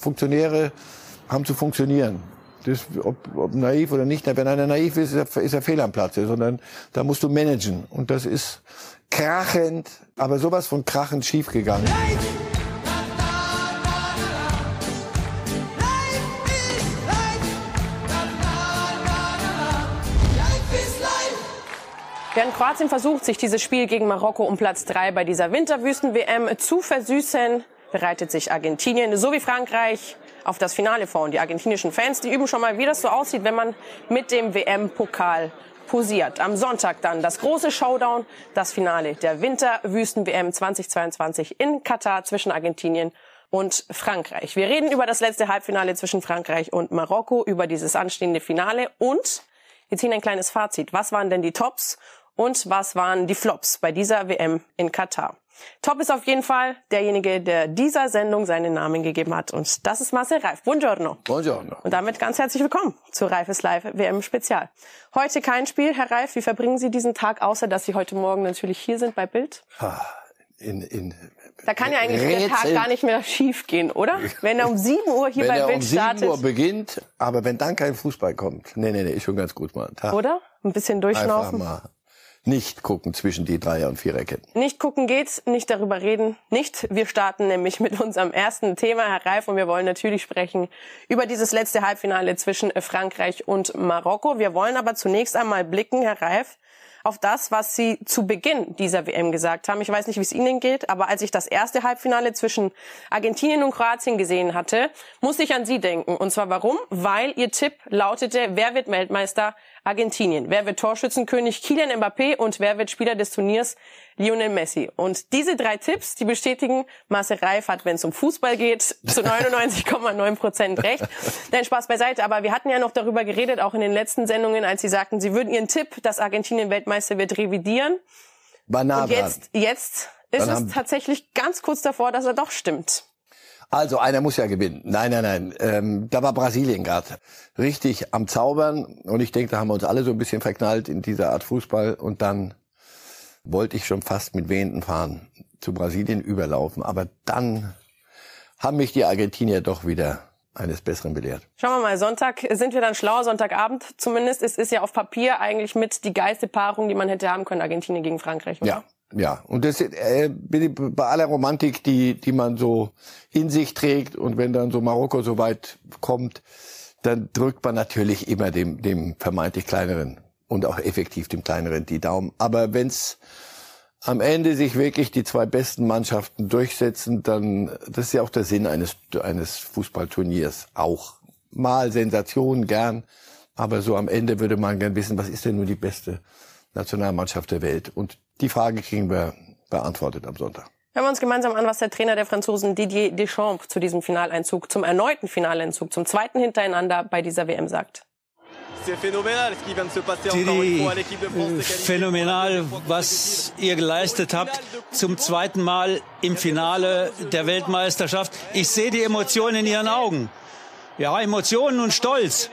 Funktionäre haben zu funktionieren. Das, ob, ob naiv oder nicht, wenn einer naiv ist, ist er, ist er fehl am Platze, sondern da musst du managen. Und das ist krachend, aber sowas von krachend schiefgegangen. Während Kroatien versucht, sich dieses Spiel gegen Marokko um Platz drei bei dieser Winterwüsten-WM zu versüßen, bereitet sich Argentinien sowie Frankreich auf das Finale vor. Und die argentinischen Fans, die üben schon mal, wie das so aussieht, wenn man mit dem WM-Pokal posiert. Am Sonntag dann das große Showdown, das Finale der Winterwüsten-WM 2022 in Katar zwischen Argentinien und Frankreich. Wir reden über das letzte Halbfinale zwischen Frankreich und Marokko, über dieses anstehende Finale und wir ziehen ein kleines Fazit. Was waren denn die Tops und was waren die Flops bei dieser WM in Katar. Top ist auf jeden Fall derjenige, der dieser Sendung seinen Namen gegeben hat. Und das ist Marcel Reif. Buongiorno. Buongiorno. Und damit ganz herzlich willkommen zu Reifes Live WM Spezial. Heute kein Spiel, Herr Reif. Wie verbringen Sie diesen Tag, außer dass Sie heute Morgen natürlich hier sind bei Bild? In, in da kann ja eigentlich Rätsel. der Tag gar nicht mehr schief gehen, oder? Wenn er um 7 Uhr hier bei Bild um startet. Wenn er um 7 Uhr beginnt, aber wenn dann kein Fußball kommt. Nee, nee, nee, ist schon ganz gut, Mann. Oder? Ein bisschen durchschnaufen. Einfach mal nicht gucken zwischen die Dreier- und Viererketten. Nicht gucken geht's, nicht darüber reden, nicht. Wir starten nämlich mit unserem ersten Thema, Herr Reif, und wir wollen natürlich sprechen über dieses letzte Halbfinale zwischen Frankreich und Marokko. Wir wollen aber zunächst einmal blicken, Herr Reif, auf das, was Sie zu Beginn dieser WM gesagt haben. Ich weiß nicht, wie es Ihnen geht, aber als ich das erste Halbfinale zwischen Argentinien und Kroatien gesehen hatte, muss ich an Sie denken. Und zwar warum? Weil Ihr Tipp lautete, wer wird Weltmeister? Argentinien. Wer wird Torschützenkönig? Kylian Mbappé. Und wer wird Spieler des Turniers? Lionel Messi. Und diese drei Tipps, die bestätigen, Marcel Reif hat, wenn es um Fußball geht, zu 99,9 Prozent recht. Nein, Spaß beiseite. Aber wir hatten ja noch darüber geredet, auch in den letzten Sendungen, als Sie sagten, Sie würden Ihren Tipp, dass Argentinien Weltmeister wird, revidieren. Nah Und jetzt, jetzt ist es tatsächlich ganz kurz davor, dass er doch stimmt. Also einer muss ja gewinnen. Nein, nein, nein. Ähm, da war Brasilien gerade richtig am Zaubern und ich denke, da haben wir uns alle so ein bisschen verknallt in dieser Art Fußball und dann wollte ich schon fast mit wehenden Fahren zu Brasilien überlaufen, aber dann haben mich die Argentinier doch wieder eines Besseren belehrt. Schauen wir mal, Sonntag sind wir dann schlau, Sonntagabend zumindest. Es ist ja auf Papier eigentlich mit die geilste Paarung, die man hätte haben können, Argentinien gegen Frankreich, oder? Ja, ja, und das äh, bei aller Romantik, die die man so in sich trägt. Und wenn dann so Marokko so weit kommt, dann drückt man natürlich immer dem dem vermeintlich kleineren und auch effektiv dem kleineren die Daumen. Aber wenn's am Ende sich wirklich die zwei besten Mannschaften durchsetzen, dann das ist ja auch der Sinn eines eines Fußballturniers. Auch mal Sensation gern, aber so am Ende würde man gern wissen, was ist denn nun die beste Nationalmannschaft der Welt? Und die Frage kriegen wir beantwortet am Sonntag. Hören wir uns gemeinsam an, was der Trainer der Franzosen Didier Deschamps zu diesem Finaleinzug, zum erneuten Finaleinzug, zum zweiten hintereinander bei dieser WM sagt. Didi, phänomenal, was ihr geleistet habt zum zweiten Mal im Finale der Weltmeisterschaft. Ich sehe die Emotionen in ihren Augen. Ja, Emotionen und Stolz.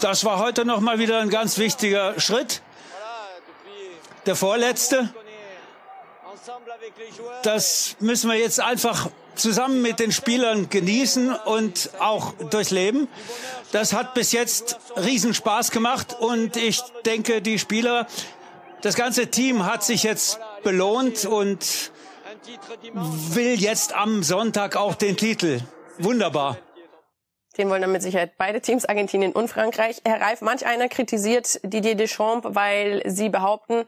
Das war heute noch mal wieder ein ganz wichtiger Schritt der vorletzte. Das müssen wir jetzt einfach zusammen mit den Spielern genießen und auch durchleben. Das hat bis jetzt Riesenspaß gemacht und ich denke, die Spieler, das ganze Team hat sich jetzt belohnt und will jetzt am Sonntag auch den Titel. Wunderbar. Den wollen dann mit Sicherheit beide Teams, Argentinien und Frankreich. Herr Reif, manch einer kritisiert Didier Deschamps, weil sie behaupten,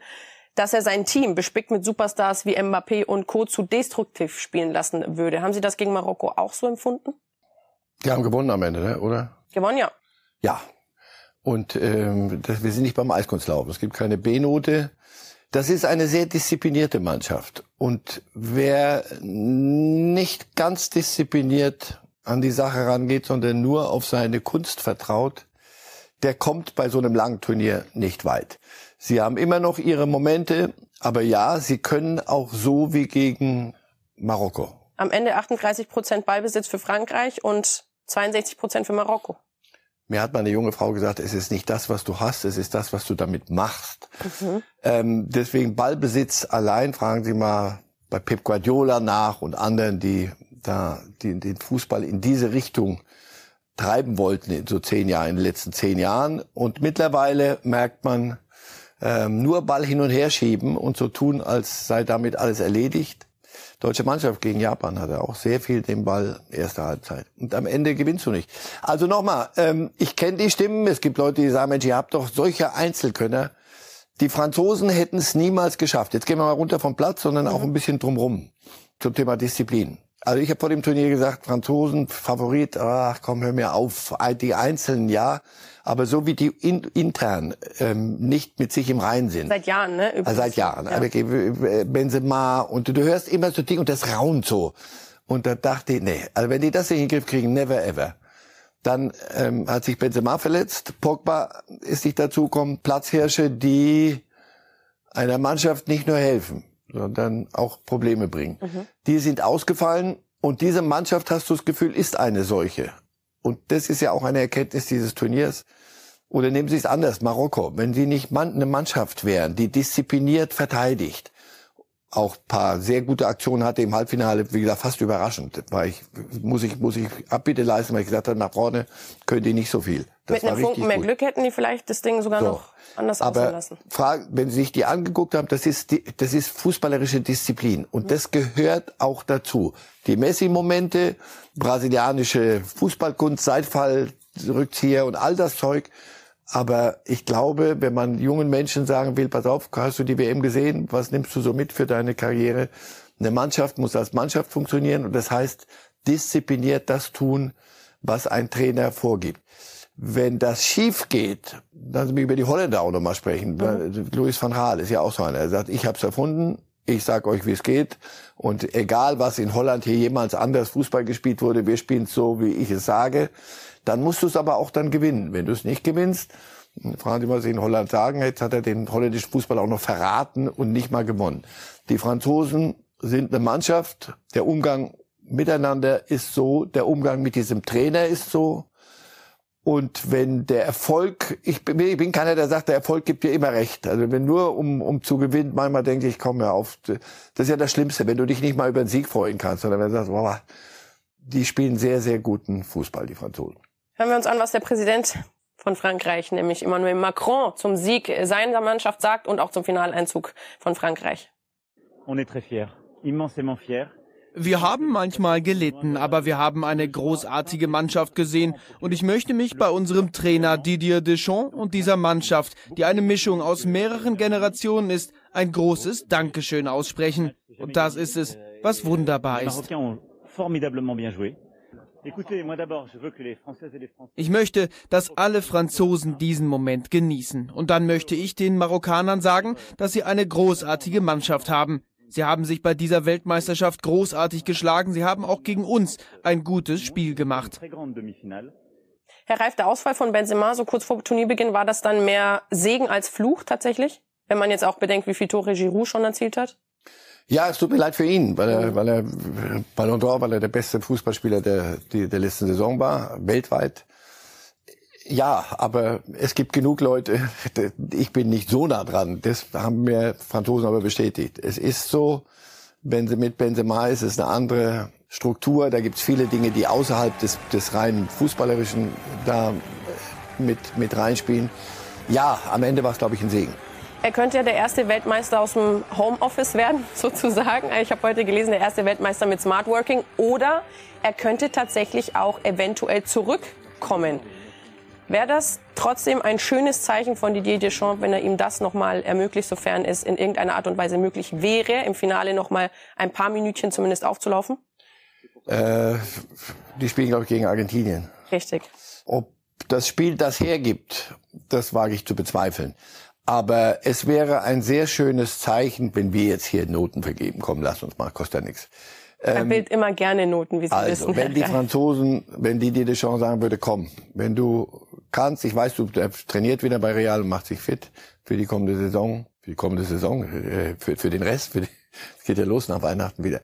dass er sein Team, bespickt mit Superstars wie Mbappé und Co. zu destruktiv spielen lassen würde. Haben Sie das gegen Marokko auch so empfunden? Die haben gewonnen am Ende, ne? oder? Gewonnen, ja. Ja. Und ähm, das, wir sind nicht beim Eiskunstlaufen. Es gibt keine B-Note. Das ist eine sehr disziplinierte Mannschaft. Und wer nicht ganz diszipliniert an die Sache rangeht, sondern nur auf seine Kunst vertraut, der kommt bei so einem langen Turnier nicht weit. Sie haben immer noch ihre Momente, aber ja, sie können auch so wie gegen Marokko. Am Ende 38 Prozent Ballbesitz für Frankreich und 62 Prozent für Marokko. Mir hat meine junge Frau gesagt, es ist nicht das, was du hast, es ist das, was du damit machst. Mhm. Ähm, deswegen Ballbesitz allein, fragen Sie mal bei Pep Guardiola nach und anderen, die da den, den Fußball in diese Richtung treiben wollten in so zehn Jahren, in den letzten zehn Jahren. Und mittlerweile merkt man, ähm, nur Ball hin und her schieben und so tun, als sei damit alles erledigt. Deutsche Mannschaft gegen Japan hatte auch sehr viel den Ball erste Halbzeit. Und am Ende gewinnst du nicht. Also nochmal, ähm, ich kenne die Stimmen. Es gibt Leute, die sagen, Mensch, ihr habt doch solche Einzelkönner. Die Franzosen hätten es niemals geschafft. Jetzt gehen wir mal runter vom Platz, sondern auch ein bisschen drumrum zum Thema Disziplin. Also ich habe vor dem Turnier gesagt, Franzosen, Favorit, ach komm, hör mir auf. Die Einzelnen ja, aber so wie die in, intern ähm, nicht mit sich im Reinen sind. Seit Jahren, ne? Übrigens. Seit Jahren. Ja. Also Benzema und du hörst immer so Ding und das raunt so. Und da dachte ich, nee, also wenn die das in den Griff kriegen, never ever. Dann ähm, hat sich Benzema verletzt, Pogba ist nicht dazugekommen, Platzhirsche, die einer Mannschaft nicht nur helfen, sondern auch Probleme bringen. Mhm. Die sind ausgefallen und diese Mannschaft, hast du das Gefühl, ist eine solche. Und das ist ja auch eine Erkenntnis dieses Turniers. Oder nehmen Sie es anders, Marokko. Wenn Sie nicht eine Mannschaft wären, die diszipliniert verteidigt, auch paar sehr gute Aktionen hatte im Halbfinale, wie gesagt, fast überraschend. War ich, muss ich, muss ich Abbitte leisten, weil ich gesagt habe, nach vorne können die nicht so viel. Das Mit einem Funken mehr gut. Glück hätten die vielleicht das Ding sogar so. noch anders Aber lassen. Frage, wenn Sie sich die angeguckt haben, das ist, die, das ist fußballerische Disziplin. Und mhm. das gehört auch dazu. Die Messi-Momente, brasilianische Fußballkunst, Seitfall, Rückzieher und all das Zeug, aber ich glaube, wenn man jungen Menschen sagen will, pass auf, hast du die WM gesehen? Was nimmst du so mit für deine Karriere? Eine Mannschaft muss als Mannschaft funktionieren und das heißt, diszipliniert das tun, was ein Trainer vorgibt. Wenn das schief geht, dann sind wir über die Holländer auch nochmal sprechen. Mhm. Louis van Gaal ist ja auch so einer. Er sagt, ich habe es erfunden, ich sag euch, wie es geht. Und egal, was in Holland hier jemals anders Fußball gespielt wurde, wir spielen so, wie ich es sage. Dann musst du es aber auch dann gewinnen. Wenn du es nicht gewinnst, fragen Sie, was Sie in Holland sagen, jetzt hat er den holländischen Fußball auch noch verraten und nicht mal gewonnen. Die Franzosen sind eine Mannschaft. Der Umgang miteinander ist so, der Umgang mit diesem Trainer ist so. Und wenn der Erfolg, ich bin, ich bin keiner, der sagt, der Erfolg gibt dir immer recht. Also wenn nur um, um zu gewinnen, manchmal denke ich, komm ja auf. Das ist ja das Schlimmste, wenn du dich nicht mal über den Sieg freuen kannst, sondern wenn du sagst, boah, die spielen sehr, sehr guten Fußball, die Franzosen. Hören wir uns an, was der Präsident von Frankreich, nämlich Emmanuel Macron, zum Sieg seiner Mannschaft sagt und auch zum Finaleinzug von Frankreich. On est très fiers, immensément fiers. Wir haben manchmal gelitten, aber wir haben eine großartige Mannschaft gesehen und ich möchte mich bei unserem Trainer Didier Deschamps und dieser Mannschaft, die eine Mischung aus mehreren Generationen ist, ein großes Dankeschön aussprechen. Und das ist es, was wunderbar ist. Ich möchte, dass alle Franzosen diesen Moment genießen. Und dann möchte ich den Marokkanern sagen, dass sie eine großartige Mannschaft haben. Sie haben sich bei dieser Weltmeisterschaft großartig geschlagen. Sie haben auch gegen uns ein gutes Spiel gemacht. Herr Reif, der Ausfall von Benzema so kurz vor Turnierbeginn, war das dann mehr Segen als Fluch tatsächlich? Wenn man jetzt auch bedenkt, wie viele Tore Giroud schon erzielt hat? Ja, es tut mir leid für ihn, weil er, weil er Ballon d'Or, weil er der beste Fußballspieler der, der letzten Saison war, weltweit. Ja, aber es gibt genug Leute, ich bin nicht so nah dran, das haben mir Franzosen aber bestätigt. Es ist so, wenn sie mit Benzema ist, ist eine andere Struktur, da gibt's viele Dinge, die außerhalb des, des reinen Fußballerischen da mit, mit reinspielen. Ja, am Ende war es, glaube ich, ein Segen. Er könnte ja der erste Weltmeister aus dem Homeoffice werden, sozusagen. Ich habe heute gelesen, der erste Weltmeister mit Smart Working. Oder er könnte tatsächlich auch eventuell zurückkommen. Wäre das trotzdem ein schönes Zeichen von Didier Deschamps, wenn er ihm das nochmal ermöglicht, sofern es in irgendeiner Art und Weise möglich wäre, im Finale nochmal ein paar Minütchen zumindest aufzulaufen? Äh, die spielen, glaube ich, gegen Argentinien. Richtig. Ob das Spiel das hergibt, das wage ich zu bezweifeln. Aber es wäre ein sehr schönes Zeichen, wenn wir jetzt hier Noten vergeben. Komm, lass uns mal, kostet ja nichts. Er ähm, bildet immer gerne Noten, wie Sie also, wissen. wenn die Franzosen, wenn die dir die Chance sagen würde, komm, wenn du kannst, ich weiß, du trainiert wieder bei Real und macht sich fit für die kommende Saison, für die kommende Saison, äh, für, für den Rest, für die, es geht ja los nach Weihnachten wieder.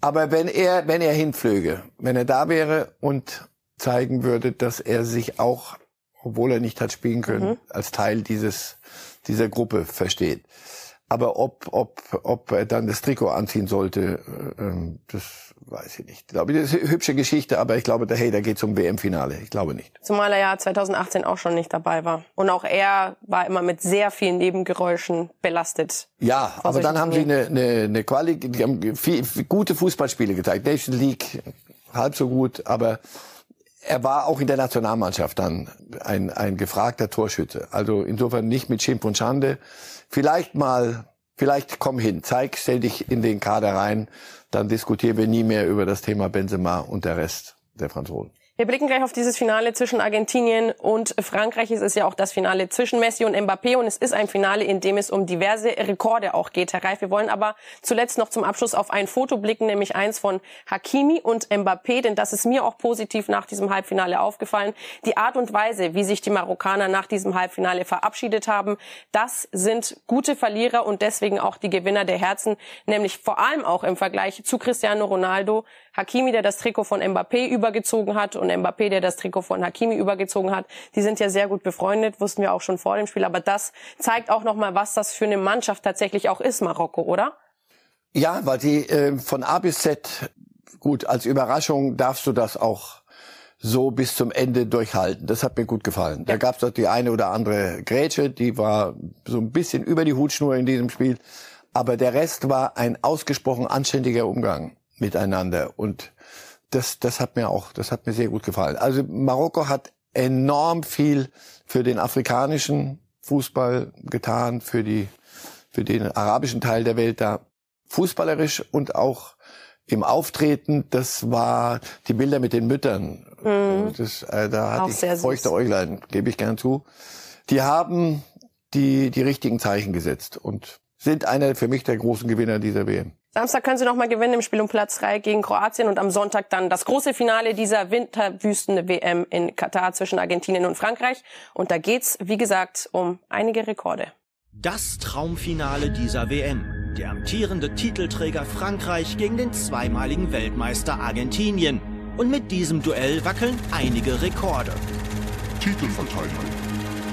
Aber wenn er, wenn er hinflöge, wenn er da wäre und zeigen würde, dass er sich auch, obwohl er nicht hat spielen können, mhm. als Teil dieses dieser Gruppe versteht. Aber ob, ob, ob er dann das Trikot anziehen sollte, äh, ähm, das weiß ich nicht. Ich glaube, das ist eine hübsche Geschichte, aber ich glaube, hey, da geht zum WM-Finale. Ich glaube nicht. Zumal er ja 2018 auch schon nicht dabei war. Und auch er war immer mit sehr vielen Nebengeräuschen belastet. Ja, aber dann haben sie eine, eine, eine Quali, die haben viel, viel gute Fußballspiele gezeigt. Nation League halb so gut, aber er war auch in der Nationalmannschaft dann ein, ein gefragter Torschütze. Also insofern nicht mit Schimpf und Schande. Vielleicht mal, vielleicht komm hin, zeig, stell dich in den Kader rein, dann diskutieren wir nie mehr über das Thema Benzema und der Rest der Franzosen. Wir blicken gleich auf dieses Finale zwischen Argentinien und Frankreich. Es ist ja auch das Finale zwischen Messi und Mbappé und es ist ein Finale, in dem es um diverse Rekorde auch geht, Herr Reif. Wir wollen aber zuletzt noch zum Abschluss auf ein Foto blicken, nämlich eins von Hakimi und Mbappé, denn das ist mir auch positiv nach diesem Halbfinale aufgefallen. Die Art und Weise, wie sich die Marokkaner nach diesem Halbfinale verabschiedet haben, das sind gute Verlierer und deswegen auch die Gewinner der Herzen, nämlich vor allem auch im Vergleich zu Cristiano Ronaldo. Hakimi, der das Trikot von Mbappé übergezogen hat und Mbappé, der das Trikot von Hakimi übergezogen hat. Die sind ja sehr gut befreundet, wussten wir auch schon vor dem Spiel. Aber das zeigt auch nochmal, was das für eine Mannschaft tatsächlich auch ist, Marokko, oder? Ja, weil die äh, von A bis Z, gut, als Überraschung darfst du das auch so bis zum Ende durchhalten. Das hat mir gut gefallen. Da gab es doch die eine oder andere Grätsche, die war so ein bisschen über die Hutschnur in diesem Spiel. Aber der Rest war ein ausgesprochen anständiger Umgang miteinander. Und das, das hat mir auch, das hat mir sehr gut gefallen. Also Marokko hat enorm viel für den afrikanischen Fußball getan, für die, für den arabischen Teil der Welt da. Fußballerisch und auch im Auftreten, das war die Bilder mit den Müttern. Mhm. Das, äh, da hatte auch ich feuchte Äuglein, gebe ich gern zu. Die haben die, die richtigen Zeichen gesetzt und sind einer für mich der großen Gewinner dieser WM. Samstag können sie noch mal gewinnen im Spiel um Platz 3 gegen Kroatien und am Sonntag dann das große Finale dieser Winterwüsten-WM in Katar zwischen Argentinien und Frankreich. Und da geht's, wie gesagt, um einige Rekorde. Das Traumfinale dieser WM. Der amtierende Titelträger Frankreich gegen den zweimaligen Weltmeister Argentinien. Und mit diesem Duell wackeln einige Rekorde. Titelverteidigung.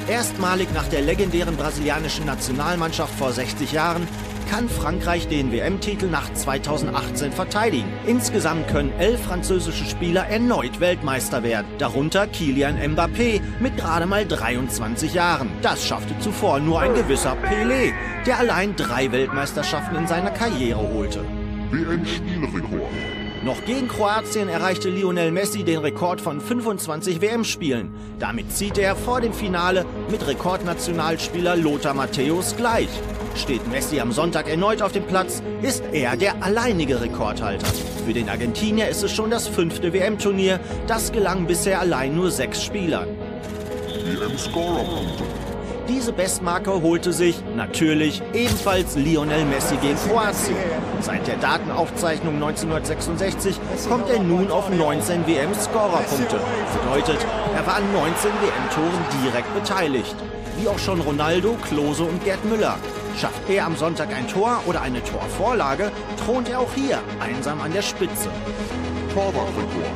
Erstmalig nach der legendären brasilianischen Nationalmannschaft vor 60 Jahren kann Frankreich den WM-Titel nach 2018 verteidigen. Insgesamt können elf französische Spieler erneut Weltmeister werden, darunter Kilian Mbappé mit gerade mal 23 Jahren. Das schaffte zuvor nur ein gewisser Pelé, der allein drei Weltmeisterschaften in seiner Karriere holte. WM-Spielrekord. Noch gegen Kroatien erreichte Lionel Messi den Rekord von 25 WM-Spielen. Damit zieht er vor dem Finale mit Rekordnationalspieler Lothar Matthäus gleich. Steht Messi am Sonntag erneut auf dem Platz, ist er der alleinige Rekordhalter. Für den Argentinier ist es schon das fünfte WM-Turnier. Das gelang bisher allein nur sechs Spielern. WM-Scorerpunkte. Diese Bestmarke holte sich natürlich ebenfalls Lionel Messi gegen Kroatien. Seit der Datenaufzeichnung 1966 kommt er nun auf 19 WM-Scorerpunkte. Bedeutet, er war an 19 WM-Toren direkt beteiligt. Wie auch schon Ronaldo, Klose und Gerd Müller. Schafft er am Sonntag ein Tor oder eine Torvorlage, thront er auch hier einsam an der Spitze. Torwartrekord.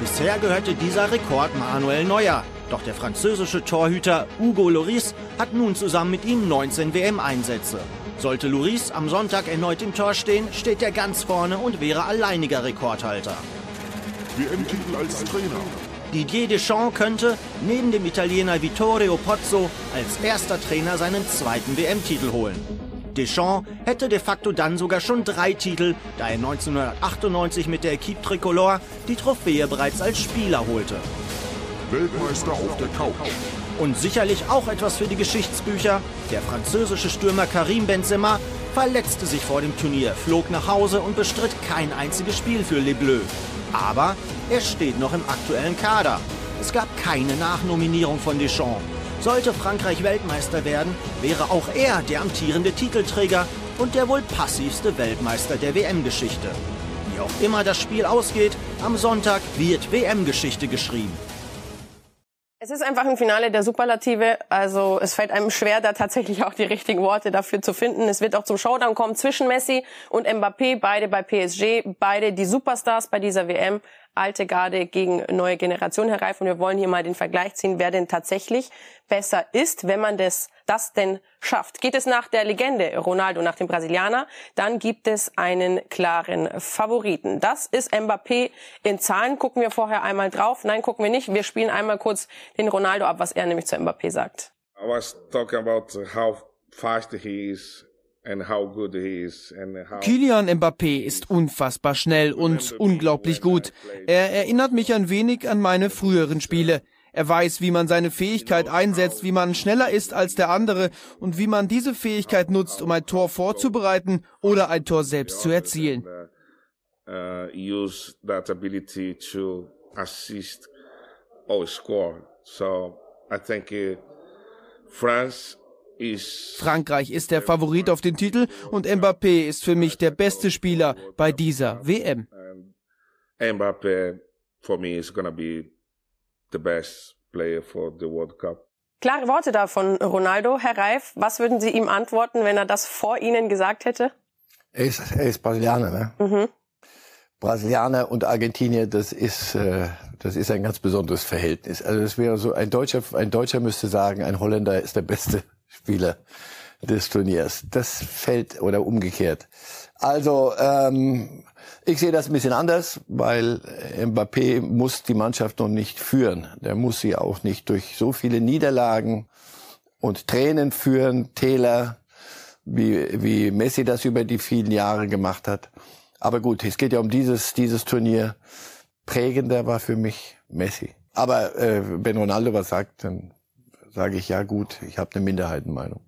Bisher gehörte dieser Rekord Manuel Neuer. Doch der französische Torhüter Hugo Loris hat nun zusammen mit ihm 19 WM-Einsätze. Sollte Loris am Sonntag erneut im Tor stehen, steht er ganz vorne und wäre alleiniger Rekordhalter. WM-Titel als Trainer. Didier Deschamps könnte neben dem Italiener Vittorio Pozzo als erster Trainer seinen zweiten WM-Titel holen. Deschamps hätte de facto dann sogar schon drei Titel, da er 1998 mit der Equipe Tricolore die Trophäe bereits als Spieler holte. Weltmeister auf der Couch. Und sicherlich auch etwas für die Geschichtsbücher. Der französische Stürmer Karim Benzema verletzte sich vor dem Turnier, flog nach Hause und bestritt kein einziges Spiel für Les Bleus. Aber er steht noch im aktuellen Kader. Es gab keine Nachnominierung von Deschamps. Sollte Frankreich Weltmeister werden, wäre auch er der amtierende Titelträger und der wohl passivste Weltmeister der WM-Geschichte. Wie auch immer das Spiel ausgeht, am Sonntag wird WM-Geschichte geschrieben. Es ist einfach ein Finale der Superlative. Also es fällt einem schwer, da tatsächlich auch die richtigen Worte dafür zu finden. Es wird auch zum Showdown kommen zwischen Messi und Mbappé, beide bei PSG, beide die Superstars bei dieser WM. Alte Garde gegen neue Generation hereif. Und wir wollen hier mal den Vergleich ziehen, wer denn tatsächlich besser ist, wenn man das, das denn schafft. Geht es nach der Legende Ronaldo, nach dem Brasilianer, dann gibt es einen klaren Favoriten. Das ist Mbappé in Zahlen. Gucken wir vorher einmal drauf. Nein, gucken wir nicht. Wir spielen einmal kurz den Ronaldo ab, was er nämlich zu Mbappé sagt. I was talking about how fast he is Kylian Mbappé ist unfassbar schnell und unglaublich gut. Er erinnert mich ein wenig an meine früheren Spiele. Er weiß, wie man seine Fähigkeit einsetzt, wie man schneller ist als der andere und wie man diese Fähigkeit nutzt, um ein Tor vorzubereiten oder ein Tor selbst zu erzielen. Uh. So I think uh, France Frankreich ist der Favorit auf den Titel und Mbappé ist für mich der beste Spieler bei dieser WM. Mbappé for me is gonna be the best player for the World Cup. Klare Worte da von Ronaldo. Herr Reif, was würden Sie ihm antworten, wenn er das vor Ihnen gesagt hätte? Er ist, er ist Brasilianer, ne? Mhm. Brasilianer und Argentinier, das ist, äh, das ist ein ganz besonderes Verhältnis. Also das wäre so, ein Deutscher, ein Deutscher müsste sagen, ein Holländer ist der beste Spieler des Turniers. Das fällt oder umgekehrt. Also ähm, ich sehe das ein bisschen anders, weil Mbappé muss die Mannschaft noch nicht führen. Der muss sie auch nicht durch so viele Niederlagen und Tränen führen, Täler, wie, wie Messi das über die vielen Jahre gemacht hat. Aber gut, es geht ja um dieses, dieses Turnier. Prägender war für mich Messi. Aber äh, wenn Ronaldo was sagt, dann sage ich, ja gut, ich habe eine Minderheitenmeinung.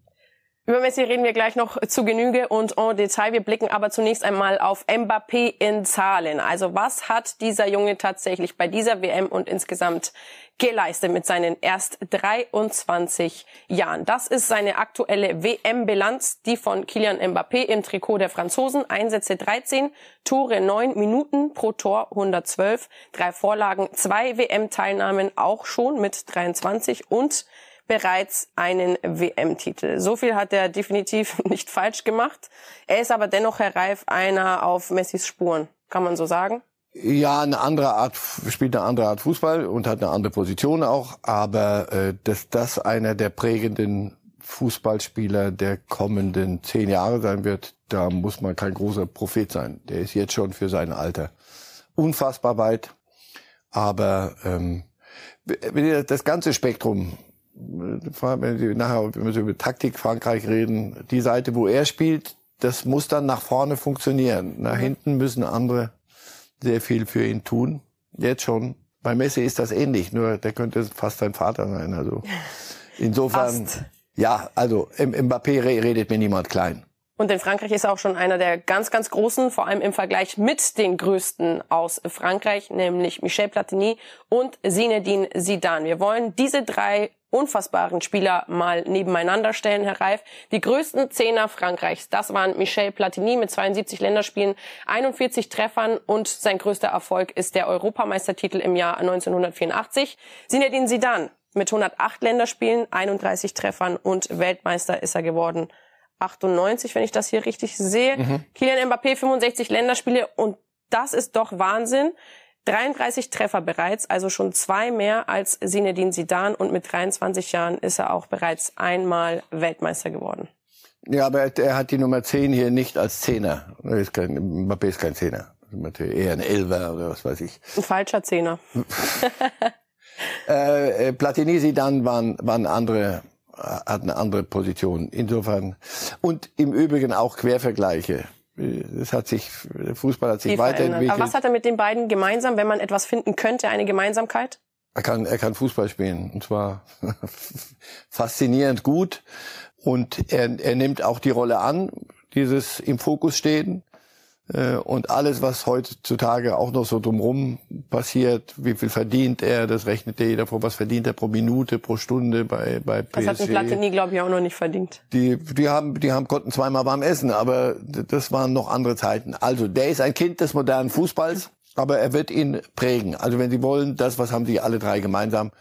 Über Messi reden wir gleich noch zu Genüge und en Detail. Wir blicken aber zunächst einmal auf Mbappé in Zahlen. Also was hat dieser Junge tatsächlich bei dieser WM und insgesamt geleistet mit seinen erst 23 Jahren? Das ist seine aktuelle WM-Bilanz, die von Kylian Mbappé im Trikot der Franzosen. Einsätze 13, Tore 9, Minuten pro Tor 112, drei Vorlagen, zwei WM-Teilnahmen auch schon mit 23 und bereits einen WM-Titel. So viel hat er definitiv nicht falsch gemacht. Er ist aber dennoch, Herr Reif, einer auf Messis Spuren. Kann man so sagen? Ja, eine andere Art, spielt eine andere Art Fußball und hat eine andere Position auch, aber äh, dass das einer der prägenden Fußballspieler der kommenden zehn Jahre sein wird, da muss man kein großer Prophet sein. Der ist jetzt schon für sein Alter unfassbar weit. Aber ähm, das ganze Spektrum wenn nachher, wenn wir über Taktik Frankreich reden, die Seite, wo er spielt, das muss dann nach vorne funktionieren. Nach hinten müssen andere sehr viel für ihn tun. Jetzt schon. Bei Messi ist das ähnlich, nur der könnte fast sein Vater sein. Also insofern, fast. ja, also im Mbappé redet mir niemand klein. Und in Frankreich ist er auch schon einer der ganz, ganz großen, vor allem im Vergleich mit den größten aus Frankreich, nämlich Michel Platini und Zinedine Zidane. Wir wollen diese drei unfassbaren Spieler mal nebeneinander stellen, Herr Reif. Die größten Zehner Frankreichs, das waren Michel Platini mit 72 Länderspielen, 41 Treffern und sein größter Erfolg ist der Europameistertitel im Jahr 1984. Zinedine Zidane mit 108 Länderspielen, 31 Treffern und Weltmeister ist er geworden. 98, wenn ich das hier richtig sehe. Mhm. Kylian Mbappé 65 Länderspiele und das ist doch Wahnsinn. 33 Treffer bereits, also schon zwei mehr als Zinedine Zidane und mit 23 Jahren ist er auch bereits einmal Weltmeister geworden. Ja, aber er hat die Nummer 10 hier nicht als Zehner. Er ist kein, Mbappé ist kein Zehner. Eher ein Elfer oder was weiß ich. Ein falscher Zehner. äh, Platini, Zidane waren, waren andere, hat eine andere Position. Insofern. Und im Übrigen auch Quervergleiche es hat sich, Fußball hat sich Viel weiterentwickelt. Aber was hat er mit den beiden gemeinsam, wenn man etwas finden könnte, eine Gemeinsamkeit? Er kann, er kann Fußball spielen und zwar faszinierend gut und er, er nimmt auch die Rolle an, dieses im Fokus stehen. Äh, und alles, was heutzutage auch noch so drumherum passiert, wie viel verdient er, das rechnet ja jeder vor, was verdient er pro Minute, pro Stunde bei, bei PSG. Das hat ein Platini, glaube ich, auch noch nicht verdient. Die, die haben, die haben, konnten zweimal warm essen, aber das waren noch andere Zeiten. Also, der ist ein Kind des modernen Fußballs, aber er wird ihn prägen. Also, wenn Sie wollen, das, was haben die alle drei gemeinsam?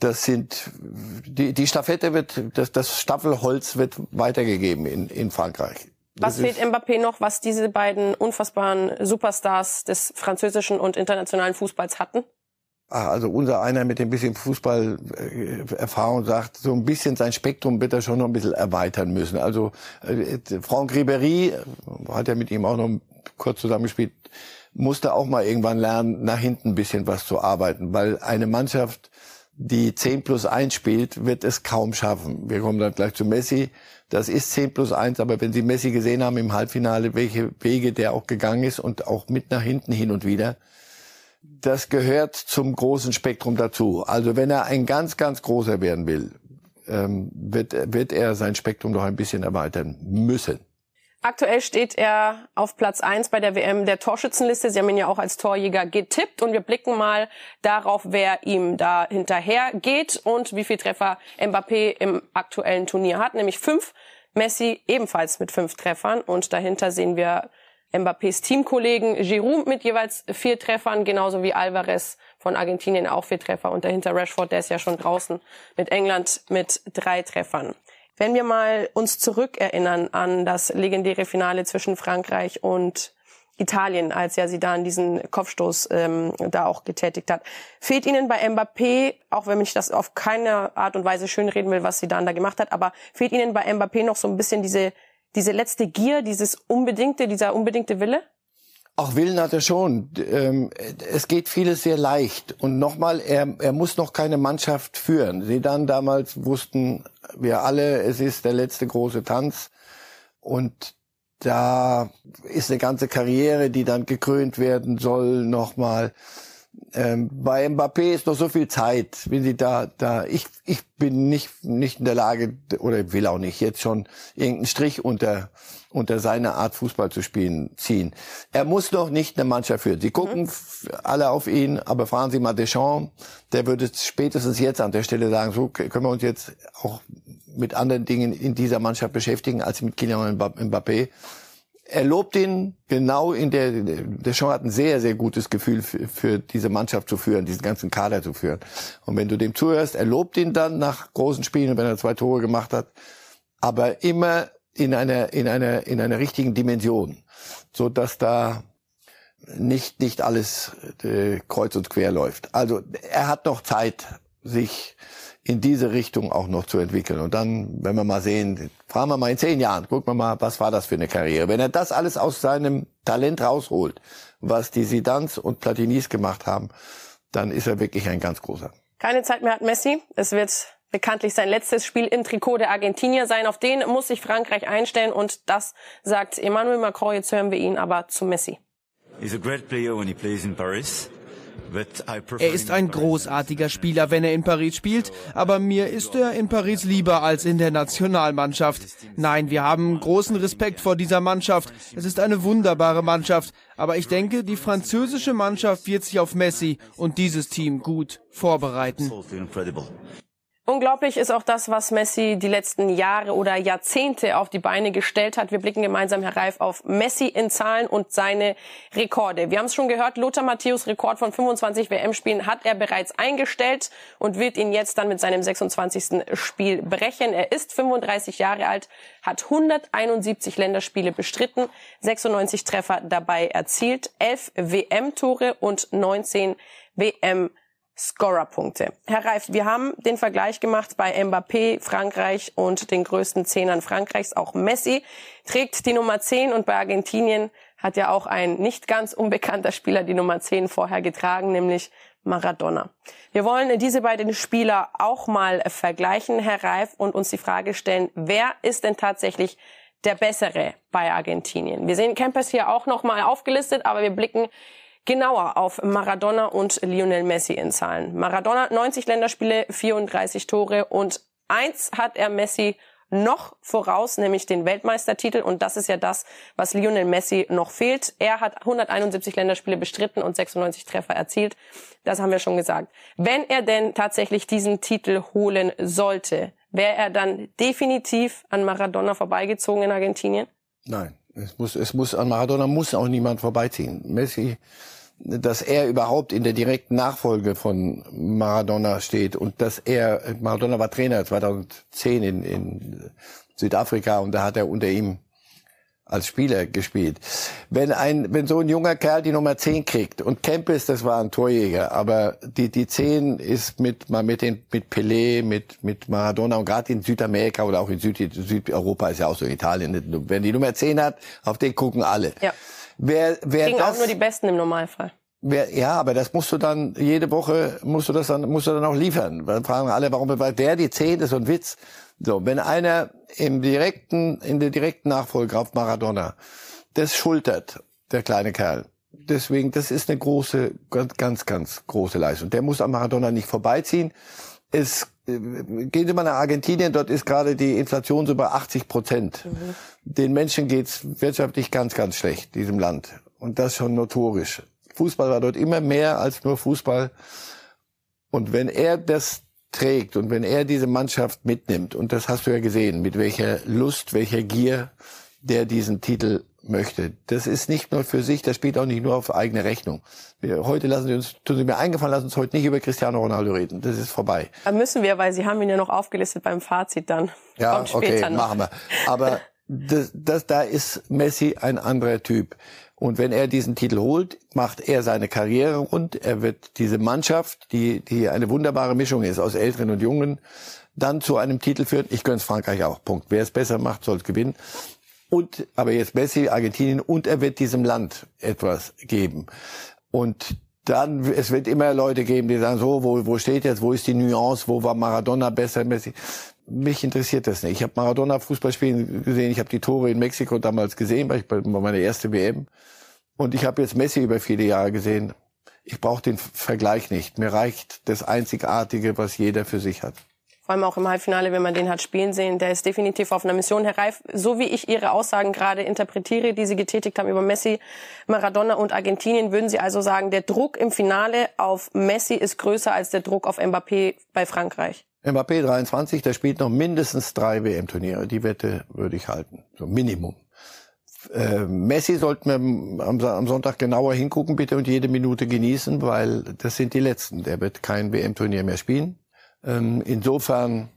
Das sind, die, die Staffette wird, das, das Staffelholz wird weitergegeben in, in Frankreich Was fehlt Mbappé noch, was diese beiden unfassbaren Superstars des französischen und internationalen Fußballs hatten? Ah, Also unser einer mit dem bisschen Fußballerfahrung sagt, so ein bisschen sein Spektrum wird er schon noch ein bisschen erweitern müssen. Also äh, Franck Ribéry äh, hat ja mit ihm auch noch kurz zusammengespielt, musste auch mal irgendwann lernen, nach hinten ein bisschen was zu arbeiten, weil eine Mannschaft, die 10 plus 1 spielt, wird es kaum schaffen. Wir kommen dann gleich zu Messi. Das ist 10 plus 1, aber wenn Sie Messi gesehen haben im Halbfinale, welche Wege der auch gegangen ist und auch mit nach hinten hin und wieder, das gehört zum großen Spektrum dazu. Also wenn er ein ganz, ganz großer werden will, ähm, wird, wird er sein Spektrum noch ein bisschen erweitern müssen. Aktuell steht er auf Platz eins bei der WM der Torschützenliste. Sie haben ihn ja auch als Torjäger getippt und wir blicken mal darauf, wer ihm da hinterher geht und wie viel Treffer Mbappé im aktuellen Turnier hat, nämlich fünf. Messi ebenfalls mit fünf Treffern und dahinter sehen wir Mbappés Teamkollegen Giroud mit jeweils vier Treffern, genauso wie Alvarez von Argentinien auch vier Treffer und dahinter Rashford, der ist ja schon draußen mit England mit drei Treffern. Wenn wir mal uns zurückerinnern an das legendäre Finale zwischen Frankreich und Italien, als ja Zidane diesen Kopfstoß ähm, da auch getätigt hat. Fehlt Ihnen bei Mbappé, auch wenn ich das auf keine Art und Weise schönreden will, was Zidane da gemacht hat, aber fehlt Ihnen bei Mbappé noch so ein bisschen diese diese letzte Gier, dieses unbedingte, dieser unbedingte Wille? Auch Willen hat er schon. Ähm, Es geht vieles sehr leicht. Und nochmal, er, er muss noch keine Mannschaft führen. Sie dann damals wussten wir alle, es ist der letzte große Tanz. Und da ist eine ganze Karriere, die dann gekrönt werden soll, nochmal. Ähm, bei Mbappé ist noch so viel Zeit, wenn sie da, da, ich, ich bin nicht, nicht in der Lage, oder will auch nicht, jetzt schon irgendeinen Strich unter, unter seine Art Fußball zu spielen, ziehen. Er muss noch nicht eine Mannschaft führen. Sie gucken f- alle auf ihn, aber fragen Sie mal Deschamps, der würde spätestens jetzt an der Stelle sagen, so können wir uns jetzt auch mit anderen Dingen in dieser Mannschaft beschäftigen, als mit Kylian Mbappé. Er lobt ihn genau in der, Deschamps hat ein sehr, sehr gutes Gefühl für, für diese Mannschaft zu führen, diesen ganzen Kader zu führen. Und wenn du dem zuhörst, er lobt ihn dann nach großen Spielen, wenn er zwei Tore gemacht hat, aber immer in einer, in einer, in einer richtigen Dimension, so dass da nicht, nicht alles äh, kreuz und quer läuft. Also er hat noch Zeit, sich in diese Richtung auch noch zu entwickeln. Und dann, wenn wir mal sehen, fragen wir mal in zehn Jahren, gucken wir mal, was war das für eine Karriere. Wenn er das alles aus seinem Talent rausholt, was die Sidans und Platinis gemacht haben, dann ist er wirklich ein ganz großer. Keine Zeit mehr hat Messi. Es wird bekanntlich sein letztes Spiel im Trikot der Argentinier sein. Auf den muss sich Frankreich einstellen und das sagt Emmanuel Macron. Jetzt hören wir ihn aber zu Messi. He's a great player when he plays in Paris. Er ist ein großartiger Spieler, wenn er in Paris spielt, aber mir ist er in Paris lieber als in der Nationalmannschaft. Nein, wir haben großen Respekt vor dieser Mannschaft. Es ist eine wunderbare Mannschaft, aber ich denke, die französische Mannschaft wird sich auf Messi und dieses Team gut vorbereiten. Unglaublich ist auch das, was Messi die letzten Jahre oder Jahrzehnte auf die Beine gestellt hat. Wir blicken gemeinsam, Herr Reif, auf Messi in Zahlen und seine Rekorde. Wir haben es schon gehört, Lothar Matthäus Rekord von 25 WM-Spielen hat er bereits eingestellt und wird ihn jetzt dann mit seinem 26. Spiel brechen. Er ist 35 Jahre alt, hat 171 Länderspiele bestritten, 96 Treffer dabei erzielt, 11 WM-Tore und 19 WM Scorerpunkte. Herr Reif, wir haben den Vergleich gemacht bei Mbappé, Frankreich und den größten Zehnern Frankreichs. Auch Messi trägt die Nummer 10 und bei Argentinien hat ja auch ein nicht ganz unbekannter Spieler die Nummer 10 vorher getragen, nämlich Maradona. Wir wollen diese beiden Spieler auch mal vergleichen, Herr Reif, und uns die Frage stellen, wer ist denn tatsächlich der Bessere bei Argentinien? Wir sehen Kempes hier auch nochmal aufgelistet, aber wir blicken genauer auf Maradona und Lionel Messi in Zahlen. Maradona 90 Länderspiele, 34 Tore und eins hat er Messi noch voraus, nämlich den Weltmeistertitel. Und das ist ja das, was Lionel Messi noch fehlt. Er hat 171 Länderspiele bestritten und 96 Treffer erzielt. Das haben wir schon gesagt. Wenn er denn tatsächlich diesen Titel holen sollte, wäre er dann definitiv an Maradona vorbeigezogen in Argentinien? Nein, es muss, es muss an Maradona muss auch niemand vorbeiziehen. Messi, dass er überhaupt in der direkten Nachfolge von Maradona steht und dass er, Maradona war Trainer 2010 in, in Südafrika und da hat er unter ihm als Spieler gespielt. Wenn ein, wenn so ein junger Kerl die Nummer 10 kriegt und Kempis, das war ein Torjäger, aber die, die 10 ist mit, mal mit den, mit Pelé, mit, mit Maradona und gerade in Südamerika oder auch in Süd, Südeuropa ist ja auch so in Italien. Wenn die Nummer 10 hat, auf den gucken alle. Ja. Wer, wer Kriegen das, auch nur die Besten im Normalfall. Wer, ja, aber das musst du dann jede Woche musst du das dann musst du dann auch liefern. Dann fragen alle, warum weil der die 10 ist so ein Witz. So, wenn einer im direkten in der direkten Nachfolge auf Maradona das schultert, der kleine Kerl. Deswegen, das ist eine große, ganz, ganz, ganz große Leistung. Der muss am Maradona nicht vorbeiziehen. Es äh, geht immer nach Argentinien, dort ist gerade die Inflation so bei 80 Prozent. Mhm. Den Menschen geht's wirtschaftlich ganz, ganz schlecht, diesem Land. Und das schon notorisch. Fußball war dort immer mehr als nur Fußball. Und wenn er das trägt und wenn er diese Mannschaft mitnimmt, und das hast du ja gesehen, mit welcher Lust, welcher Gier der diesen Titel möchte. Das ist nicht nur für sich, das spielt auch nicht nur auf eigene Rechnung. Wir, heute lassen Sie uns, tun Sie mir eingefallen, lassen uns heute nicht über Cristiano Ronaldo reden. Das ist vorbei. Da müssen wir, weil Sie haben ihn ja noch aufgelistet beim Fazit dann. Ja, okay, noch. machen wir. Aber das, das, da ist Messi ein anderer Typ. Und wenn er diesen Titel holt, macht er seine Karriere rund. Er wird diese Mannschaft, die, die eine wunderbare Mischung ist aus Älteren und Jungen, dann zu einem Titel führen. Ich gönn's Frankreich auch. Punkt. Wer es besser macht, soll es gewinnen. Und, aber jetzt Messi, Argentinien, und er wird diesem Land etwas geben. Und dann, es wird immer Leute geben, die sagen, so, wo, wo steht jetzt, wo ist die Nuance, wo war Maradona besser, Messi? Mich interessiert das nicht. Ich habe Maradona Fußball spielen gesehen, ich habe die Tore in Mexiko damals gesehen, weil ich bei meiner erste WM. Und ich habe jetzt Messi über viele Jahre gesehen. Ich brauche den Vergleich nicht. Mir reicht das Einzigartige, was jeder für sich hat. Vor allem auch im Halbfinale, wenn man den hat spielen sehen, der ist definitiv auf einer Mission. Herr Reif, so wie ich Ihre Aussagen gerade interpretiere, die Sie getätigt haben über Messi, Maradona und Argentinien, würden Sie also sagen, der Druck im Finale auf Messi ist größer als der Druck auf Mbappé bei Frankreich? Mbappé 23, der spielt noch mindestens drei WM-Turniere. Die Wette würde ich halten. So Minimum. Äh, Messi sollten wir am, am, Sonntag genauer hingucken, bitte, und jede Minute genießen, weil das sind die letzten. Der wird kein WM-Turnier mehr spielen. Ähm, insofern,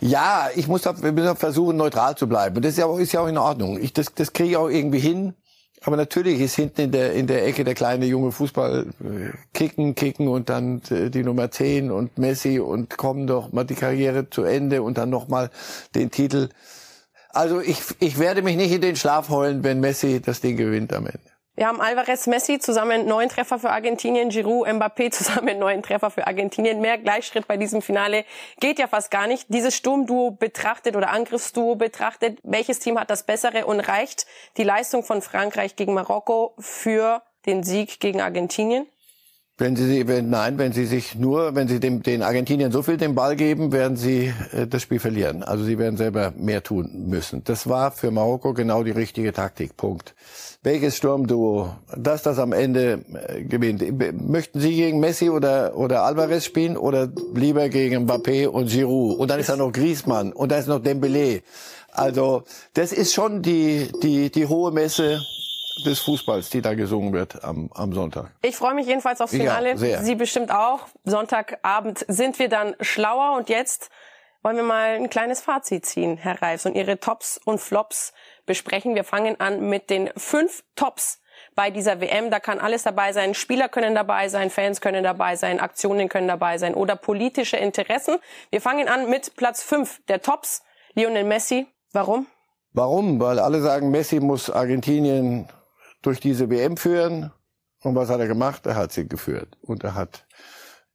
ja, ich muss da, wir müssen versuchen, neutral zu bleiben. Das ist ja auch, ist ja auch in Ordnung. Ich, das, das kriege ich auch irgendwie hin. Aber natürlich ist hinten in der, in der Ecke der kleine junge Fußball äh, kicken, kicken und dann äh, die Nummer 10 und Messi und kommen doch mal die Karriere zu Ende und dann noch mal den Titel. Also ich, ich werde mich nicht in den Schlaf heulen, wenn Messi das Ding gewinnt am Ende. Wir haben Alvarez Messi zusammen neun Treffer für Argentinien, Giroud Mbappé zusammen neun Treffer für Argentinien. Mehr Gleichschritt bei diesem Finale geht ja fast gar nicht. Dieses Sturmduo betrachtet oder Angriffsduo betrachtet, welches Team hat das bessere und reicht die Leistung von Frankreich gegen Marokko für den Sieg gegen Argentinien? Wenn Sie, wenn, nein, wenn Sie sich nur, wenn Sie dem, den Argentiniern so viel den Ball geben, werden Sie äh, das Spiel verlieren. Also Sie werden selber mehr tun müssen. Das war für Marokko genau die richtige Taktik. Punkt. Welches Sturmduo, das das am Ende äh, gewinnt. Möchten Sie gegen Messi oder, oder Alvarez spielen oder lieber gegen Mbappé und Giroud? Und dann ist da noch Griezmann und da ist noch Dembélé. Also, das ist schon die, die, die hohe Messe des Fußballs, die da gesungen wird am, am Sonntag. Ich freue mich jedenfalls aufs Finale. Ja, Sie bestimmt auch. Sonntagabend sind wir dann schlauer und jetzt wollen wir mal ein kleines Fazit ziehen, Herr Reifs, und Ihre Tops und Flops besprechen. Wir fangen an mit den fünf Tops bei dieser WM. Da kann alles dabei sein. Spieler können dabei sein, Fans können dabei sein, Aktionen können dabei sein oder politische Interessen. Wir fangen an mit Platz fünf der Tops. Lionel Messi. Warum? Warum? Weil alle sagen, Messi muss Argentinien durch diese WM führen. Und was hat er gemacht? Er hat sie geführt. Und er hat,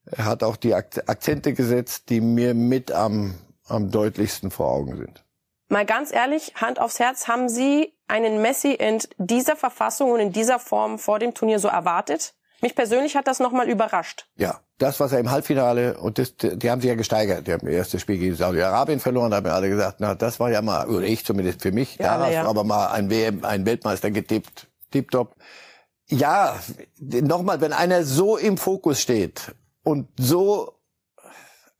er hat auch die Akzente gesetzt, die mir mit am, am deutlichsten vor Augen sind. Mal ganz ehrlich, Hand aufs Herz, haben Sie einen Messi in dieser Verfassung und in dieser Form vor dem Turnier so erwartet? Mich persönlich hat das nochmal überrascht. Ja, das, was er im Halbfinale, und das, die haben sich ja gesteigert. Die haben das erste Spiel gegen Saudi-Arabien verloren, da haben alle gesagt, na, das war ja mal, oder ich zumindest für mich, ja, da hast ja. du aber mal ein WM, ein Weltmeister getippt tipptopp. Ja, nochmal, wenn einer so im Fokus steht und so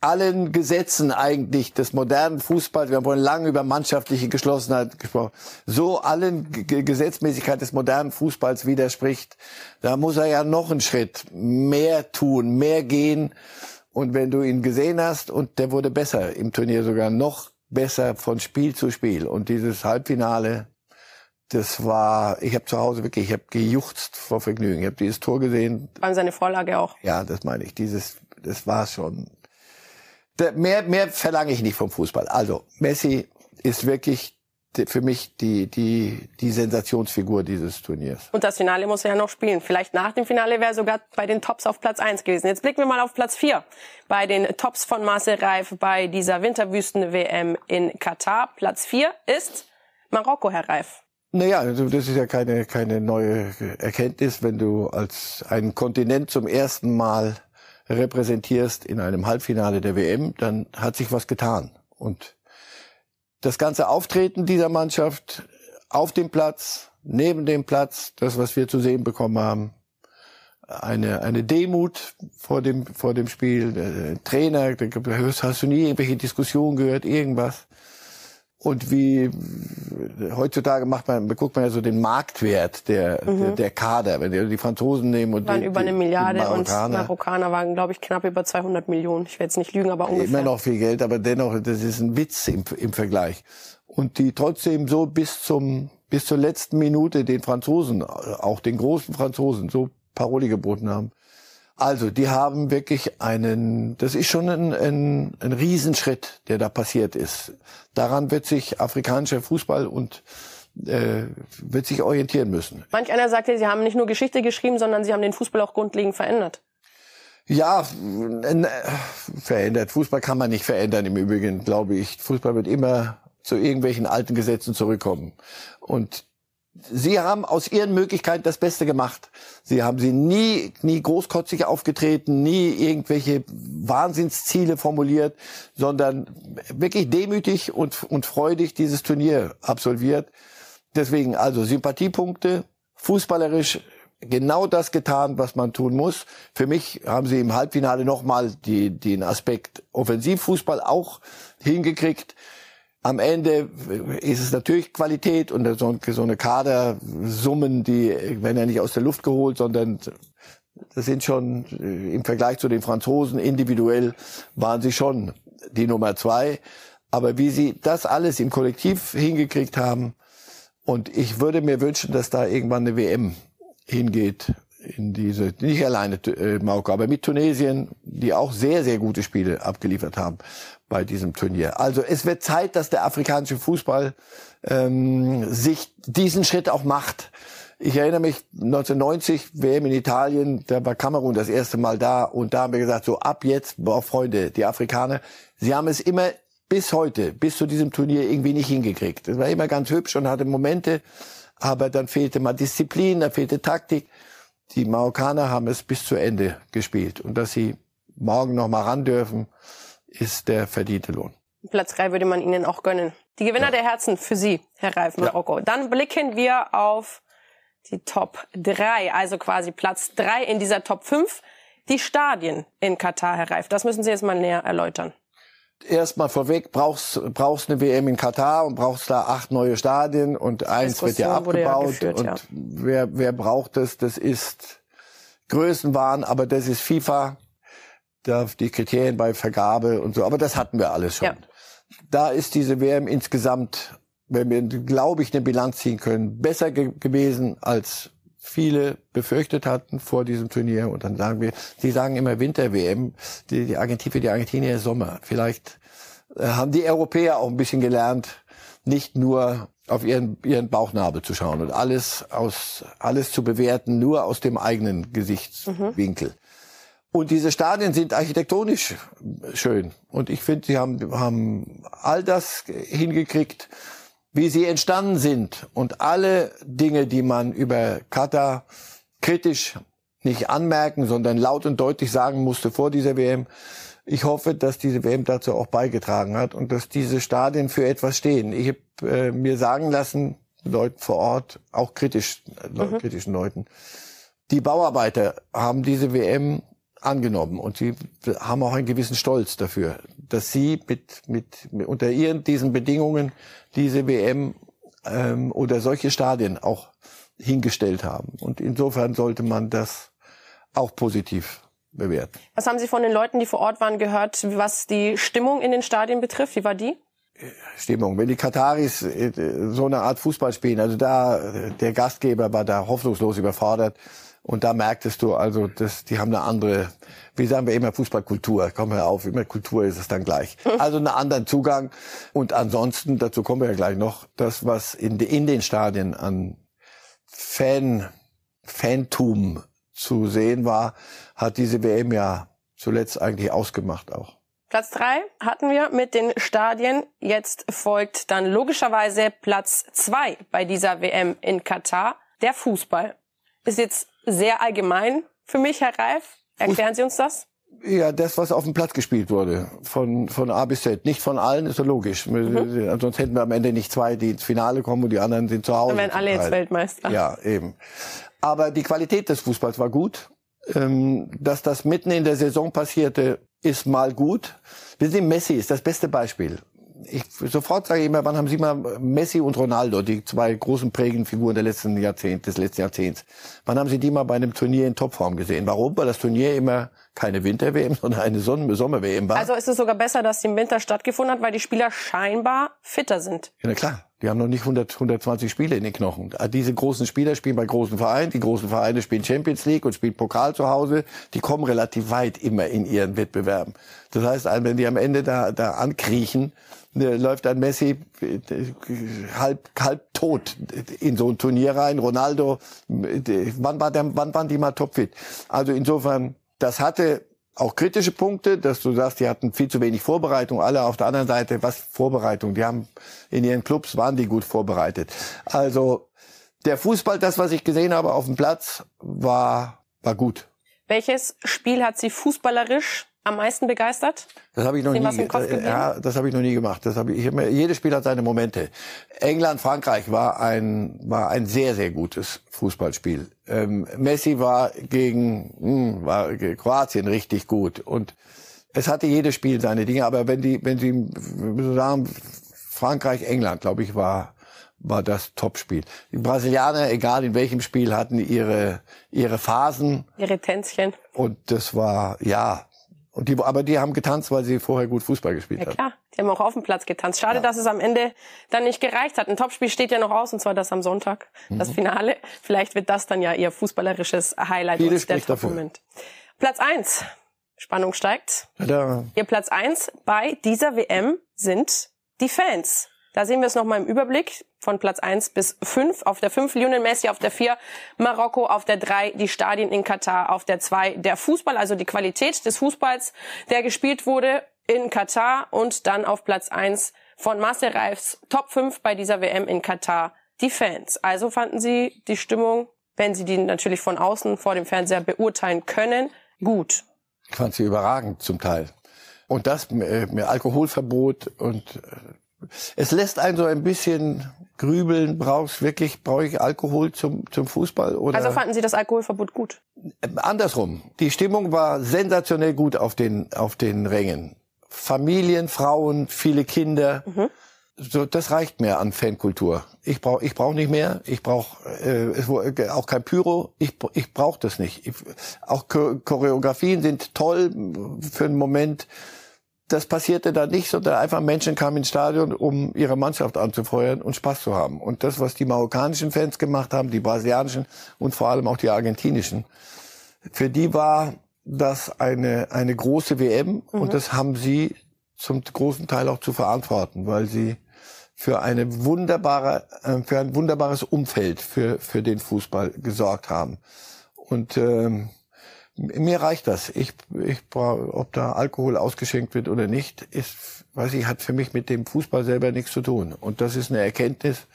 allen Gesetzen eigentlich des modernen Fußballs, wir haben vorhin lange über mannschaftliche Geschlossenheit gesprochen, so allen G Gesetzmäßigkeit des modernen Fußballs widerspricht, da muss er ja noch einen Schritt mehr tun, mehr gehen. Und wenn du ihn gesehen hast, und der wurde besser im Turnier sogar noch besser von Spiel zu Spiel. Und dieses Halbfinale, das war, ich habe zu Hause wirklich, ich habe gejuchzt vor Vergnügen. Ich habe dieses Tor gesehen. Vor seine Vorlage auch. Ja, das meine ich. Dieses, das war schon. Mehr, mehr verlange ich nicht vom Fußball. Also Messi ist wirklich für mich die, die, die Sensationsfigur dieses Turniers. Und das Finale muss er ja noch spielen. Vielleicht nach dem Finale wäre er sogar bei den Tops auf Platz eins gewesen. Jetzt blicken wir mal auf Platz vier Bei den Tops von Marcel Reif bei dieser Winterwüsten-WM in Katar. Platz vier ist Marokko, Herr Reif. Naja, also das ist ja keine, keine neue Erkenntnis, wenn du als einen Kontinent zum ersten Mal repräsentierst in einem Halbfinale der WM, dann hat sich was getan. Und das ganze Auftreten dieser Mannschaft auf dem Platz, neben dem Platz, das, was wir zu sehen bekommen haben, eine, eine Demut vor dem, vor dem Spiel, der Trainer, da hast du nie irgendwelche Diskussionen gehört, irgendwas. Und wie heutzutage macht man, guckt man ja so den Marktwert der, mhm. der, der, Kader, wenn die, die Franzosen nehmen und waren die, über eine Milliarde die Marokkaner. und Marokkaner waren, glaube ich, knapp über 200 Millionen. Ich werde jetzt nicht lügen, aber ungefähr. Immer noch viel Geld, aber dennoch, das ist ein Witz im, im Vergleich. Und die trotzdem so bis zum bis zur letzten Minute den Franzosen, auch den großen Franzosen, so Paroli geboten haben. Also, die haben wirklich einen, das ist schon ein, ein, ein Riesenschritt, der da passiert ist. Daran wird sich afrikanischer Fußball und äh, wird sich orientieren müssen. Manch einer sagt ja, sie haben nicht nur Geschichte geschrieben, sondern sie haben den Fußball auch grundlegend verändert. Ja, verändert. Fußball kann man nicht verändern im Übrigen, glaube ich. Fußball wird immer zu irgendwelchen alten Gesetzen zurückkommen. Und Sie haben aus Ihren Möglichkeiten das Beste gemacht. Sie haben sie nie, nie großkotzig aufgetreten, nie irgendwelche Wahnsinnsziele formuliert, sondern wirklich demütig und, und freudig dieses Turnier absolviert. Deswegen also Sympathiepunkte, fußballerisch genau das getan, was man tun muss. Für mich haben sie im Halbfinale nochmal die, den Aspekt Offensivfußball auch hingekriegt. Am Ende ist es natürlich Qualität und so, eine Kadersummen, die werden ja nicht aus der Luft geholt, sondern das sind schon äh, im Vergleich zu den Franzosen individuell waren sie schon die Nummer zwei. Aber wie sie das alles im Kollektiv hingekriegt haben, und ich würde mir wünschen, dass da irgendwann eine WM hingeht in diese, nicht alleine äh, Marokko, aber mit Tunesien, die auch sehr, sehr gute Spiele abgeliefert haben bei diesem Turnier. Also es wird Zeit, dass der afrikanische Fußball ähm, sich diesen Schritt auch macht. Ich erinnere mich 1990 WM in Italien, da war Kamerun das erste Mal da und da haben wir gesagt, so ab jetzt, boah Freunde, die Afrikaner, sie haben es immer bis heute, bis zu diesem Turnier irgendwie nicht hingekriegt. Das war immer ganz hübsch und hatte Momente, aber dann fehlte mal Disziplin, da fehlte Taktik. Die Marokkaner haben es bis zu Ende gespielt und dass sie morgen noch mal ran dürfen, ist der verdiente Lohn. Platz drei würde man Ihnen auch gönnen. Die Gewinner ja. der Herzen für Sie, Herr Reif Marokko. Ja. Dann blicken wir auf die Top drei, also quasi Platz drei in dieser Top fünf. Die Stadien in Katar, Herr Reif, das müssen Sie jetzt mal näher erläutern. Erstmal vorweg, brauchst brauchst eine WM in Katar und brauchst da acht neue Stadien und eins wird ja abgebaut. Ja geführt, und ja. wer, wer braucht das? Das ist Größenwahn, aber das ist FIFA da die Kriterien bei Vergabe und so, aber das hatten wir alles schon. Ja. Da ist diese WM insgesamt, wenn wir, glaube ich, eine Bilanz ziehen können, besser ge gewesen als viele befürchtet hatten vor diesem Turnier. Und dann sagen wir, sie sagen immer Winter-WM, die, die Argentin, für die Argentinier Sommer. Vielleicht äh, haben die Europäer auch ein bisschen gelernt, nicht nur auf ihren, ihren Bauchnabel zu schauen und alles aus, alles zu bewerten, nur aus dem eigenen Gesichtswinkel. Mhm. Und diese Stadien sind architektonisch schön. Und ich finde, sie haben, haben all das hingekriegt, wie sie entstanden sind. Und alle Dinge, die man über Katar kritisch nicht anmerken, sondern laut und deutlich sagen musste vor dieser WM. Ich hoffe, dass diese WM dazu auch beigetragen hat und dass diese Stadien für etwas stehen. Ich habe äh, mir sagen lassen, Leuten vor Ort, auch kritisch, äh, mhm. kritischen Leuten, die Bauarbeiter haben diese WM angenommen und sie haben auch einen gewissen Stolz dafür, dass sie mit, mit, mit unter ihren diesen Bedingungen diese WM ähm, oder solche Stadien auch hingestellt haben. Und insofern sollte man das auch positiv bewerten. Was haben Sie von den Leuten, die vor Ort waren, gehört, was die Stimmung in den Stadien betrifft? Wie war die? Stimmung. Wenn die Kataris äh, so eine Art Fußball spielen, also da, der Gastgeber war da hoffnungslos überfordert. Und da merktest du also, dass die haben eine andere, wie sagen wir immer, Fußballkultur. Komm hör auf, immer Kultur ist es dann gleich. Also einen anderen Zugang. Und ansonsten, dazu kommen wir ja gleich noch, das, was in, in den Stadien an Fan, Fantum zu sehen war, hat diese WM ja zuletzt eigentlich ausgemacht auch. Platz drei hatten wir mit den Stadien. Jetzt folgt dann logischerweise Platz zwei bei dieser WM in Katar. Der Fußball. Ist jetzt sehr allgemein für mich, Herr Reif. Erklären Sie uns das? Ja, das, was auf dem Platz gespielt wurde, von, von A bis Z. Nicht von allen, ist so logisch. Mhm. Sonst hätten wir am Ende nicht zwei, die ins Finale kommen und die anderen sind zu Hause. Dann wären alle jetzt Weltmeister. Ja, eben. Aber die Qualität des Fußballs war gut. Ähm, dass das mitten in der Saison passierte, ist mal gut. Wir sehen, Messi ist das beste Beispiel ich sofort sage ich immer, wann haben Sie mal Messi und Ronaldo, die zwei großen prägenden Figuren der letzten Jahrzehnt, des letzten Jahrzehnts, wann haben Sie die mal bei einem Turnier in Topform gesehen? Warum? Weil das Turnier immer keine Winter-WM, sondern eine Sommer-WM war. Also ist es sogar besser, dass sie im Winter stattgefunden hat, weil die Spieler scheinbar fitter sind. Ja, na klar. Die haben noch nicht 100, 120 Spiele in den Knochen. Diese großen Spieler spielen bei großen Vereinen. Die großen Vereine spielen Champions League und spielen Pokal zu Hause. Die kommen relativ weit immer in ihren Wettbewerben. Das heißt, wenn die am Ende da, da ankriechen, Ne, läuft ein Messi äh, halb, halb tot in so ein Turnier rein. Ronaldo, äh, wann, war der, wann waren die mal topfit? Also insofern, das hatte auch kritische Punkte, dass du sagst, die hatten viel zu wenig Vorbereitung. Alle auf der anderen Seite, was Vorbereitung? Die haben in ihren Clubs waren die gut vorbereitet. Also der Fußball, das was ich gesehen habe auf dem Platz, war war gut. Welches Spiel hat Sie fußballerisch am meisten begeistert? Das habe ich noch nie. Äh, ja, das habe ich noch nie gemacht. Das habe ich. ich hab, jedes Spiel hat seine Momente. England, Frankreich war ein war ein sehr sehr gutes Fußballspiel. Ähm, Messi war gegen mh, hm, war Kroatien richtig gut und es hatte jedes Spiel seine Dinge. Aber wenn die wenn Sie sagen Frankreich, England, glaube ich, war war das Topspiel. Die Brasilianer, egal in welchem Spiel, hatten ihre ihre Phasen. Ihre Tänzchen. Und das war ja und die, aber die haben getanzt, weil sie vorher gut Fußball gespielt haben. Ja klar, die haben auch auf dem Platz getanzt. Schade, ja. dass es am Ende dann nicht gereicht hat. Ein Topspiel steht ja noch aus, und zwar das am Sonntag, mhm. das Finale. Vielleicht wird das dann ja ihr fußballerisches Highlight Viele und der Top-Moment. Platz eins, Spannung steigt. Ja. Ihr Platz eins bei dieser WM sind die Fans. Da sehen wir es nochmal im Überblick von Platz 1 bis 5. Auf der 5 Lionel Messi, auf der 4 Marokko, auf der 3 die Stadien in Katar, auf der 2 der Fußball, also die Qualität des Fußballs, der gespielt wurde in Katar und dann auf Platz 1 von Marcel Reifs Top 5 bei dieser WM in Katar die Fans. Also fanden Sie die Stimmung, wenn Sie die natürlich von außen vor dem Fernseher beurteilen können, gut. Ich fand sie überragend zum Teil. Und das äh, Alkoholverbot und äh, es lässt einen so ein bisschen grübeln, brauchst wirklich, brauche ich Alkohol zum, zum Fußball? Oder? Also fanden Sie das Alkoholverbot gut? Andersrum. Die Stimmung war sensationell gut auf den, auf den Rängen. Familien, Frauen, viele Kinder. Mhm. So, das reicht mir an Fankultur. Ich brauche ich brauch nicht mehr. Ich brauche äh, auch kein Pyro. Ich, ich brauche das nicht. Ich, auch Choreografien sind toll für einen Moment das passierte da nicht, sondern einfach Menschen kamen ins Stadion, um ihre Mannschaft anzufeuern und Spaß zu haben. Und das, was die marokkanischen Fans gemacht haben, die brasilianischen und vor allem auch die argentinischen, für die war das eine, eine große WM mhm. und das haben sie zum großen Teil auch zu verantworten, weil sie für eine wunderbare, äh, für ein wunderbares Umfeld für, für den Fußball gesorgt haben. Und ähm, mir reicht das. Ich, ich ob da Alkohol ausgeschenkt wird oder nicht, ist, weiß ich, hat für mich mit dem Fußball selber nichts zu tun. Und das ist eine Erkenntnis,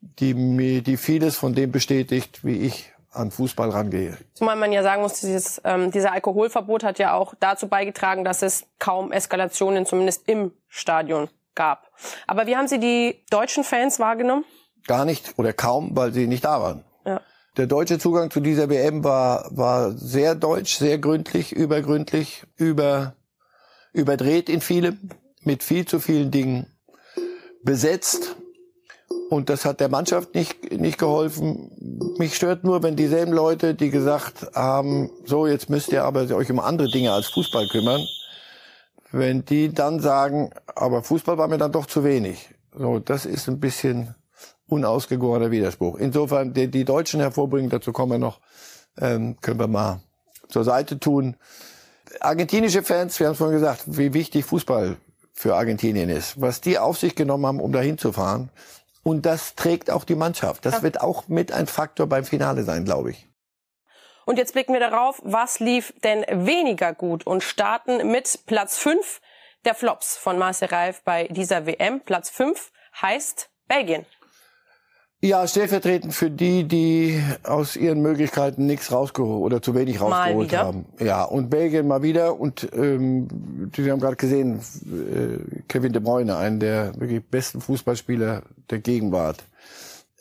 die mir, die vieles von dem bestätigt, wie ich an Fußball rangehe. Zumal man ja sagen muss, dieses, ähm, dieser Alkoholverbot hat ja auch dazu beigetragen, dass es kaum Eskalationen zumindest im Stadion gab. Aber wie haben Sie die deutschen Fans wahrgenommen? Gar nicht oder kaum, weil sie nicht da waren. Der deutsche Zugang zu dieser WM war, war sehr deutsch, sehr gründlich, übergründlich, über, überdreht in vielem, mit viel zu vielen Dingen besetzt. Und das hat der Mannschaft nicht, nicht geholfen. Mich stört nur, wenn dieselben Leute, die gesagt haben, so, jetzt müsst ihr aber euch um andere Dinge als Fußball kümmern, wenn die dann sagen, aber Fußball war mir dann doch zu wenig. So, das ist ein bisschen unausgegorener Widerspruch. Insofern, die, die Deutschen hervorbringen, dazu kommen wir noch, ähm, können wir mal zur Seite tun. Argentinische Fans, wir haben es vorhin gesagt, wie wichtig Fußball für Argentinien ist, was die auf sich genommen haben, um dahin zu fahren. Und das trägt auch die Mannschaft. Das wird auch mit ein Faktor beim Finale sein, glaube ich. Und jetzt blicken wir darauf, was lief denn weniger gut und starten mit Platz 5 der Flops von Marcel Reif bei dieser WM. Platz 5 heißt Belgien. Ja, stellvertretend für die, die aus ihren Möglichkeiten nichts rausgeholt oder zu wenig rausgeholt haben. Ja, und Belgien mal wieder. Und ähm, Sie haben gerade gesehen, äh, Kevin De Bruyne, einen der wirklich besten Fußballspieler der Gegenwart.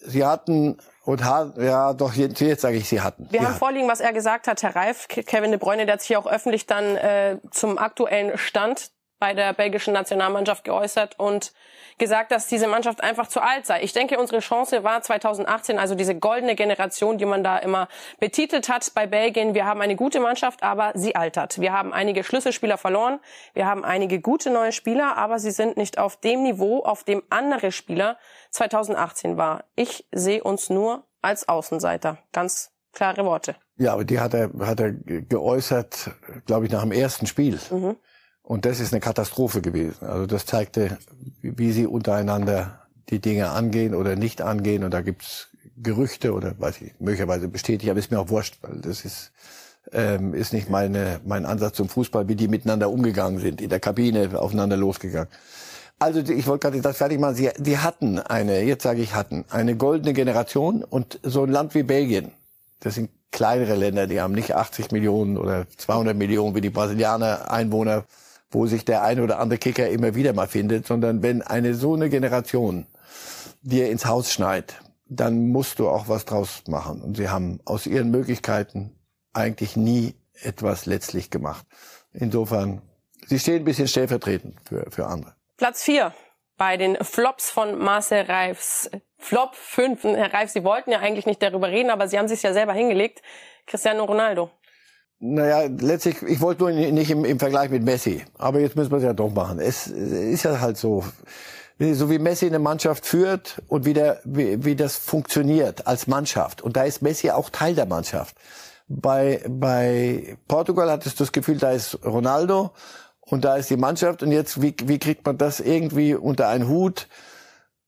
Sie hatten und hat, ja, doch, jetzt, jetzt sage ich, sie hatten. Wir sie haben hatten. vorliegen, was er gesagt hat, Herr Reif. Kevin De Bruyne, der hat sich auch öffentlich dann äh, zum aktuellen Stand bei der belgischen Nationalmannschaft geäußert und gesagt, dass diese Mannschaft einfach zu alt sei. Ich denke, unsere Chance war 2018, also diese goldene Generation, die man da immer betitelt hat bei Belgien. Wir haben eine gute Mannschaft, aber sie altert. Wir haben einige Schlüsselspieler verloren. Wir haben einige gute neue Spieler, aber sie sind nicht auf dem Niveau, auf dem andere Spieler 2018 war. Ich sehe uns nur als Außenseiter. Ganz klare Worte. Ja, aber die hat er, hat er geäußert, glaube ich, nach dem ersten Spiel. Mhm. Und das ist eine Katastrophe gewesen. Also das zeigte, wie sie untereinander die Dinge angehen oder nicht angehen. Und da gibt's Gerüchte oder weiß ich, möglicherweise bestätigt, aber ist mir auch wurscht, weil das ist, ähm, ist nicht meine, mein Ansatz zum Fußball, wie die miteinander umgegangen sind, in der Kabine aufeinander losgegangen. Also ich wollte gerade das fertig machen. Sie, sie hatten eine, jetzt sage ich hatten, eine goldene Generation und so ein Land wie Belgien, das sind kleinere Länder, die haben nicht 80 Millionen oder 200 Millionen wie die Brasilianer Einwohner wo sich der eine oder andere Kicker immer wieder mal findet, sondern wenn eine so eine Generation dir ins Haus schneit, dann musst du auch was draus machen. Und sie haben aus ihren Möglichkeiten eigentlich nie etwas letztlich gemacht. Insofern, sie stehen ein bisschen stellvertretend für, für andere. Platz vier bei den Flops von Marcel Reifs. Flop 5. Herr Reif, Sie wollten ja eigentlich nicht darüber reden, aber Sie haben sich ja selber hingelegt. Cristiano Ronaldo. Naja, letztlich, ich wollte nur nicht im, im Vergleich mit Messi. Aber jetzt müssen wir es ja doch machen. Es ist ja halt so. So wie Messi eine Mannschaft führt und wie, der, wie, wie das funktioniert als Mannschaft. Und da ist Messi auch Teil der Mannschaft. Bei, bei Portugal hattest du das Gefühl, da ist Ronaldo und da ist die Mannschaft. Und jetzt, wie, wie kriegt man das irgendwie unter einen Hut?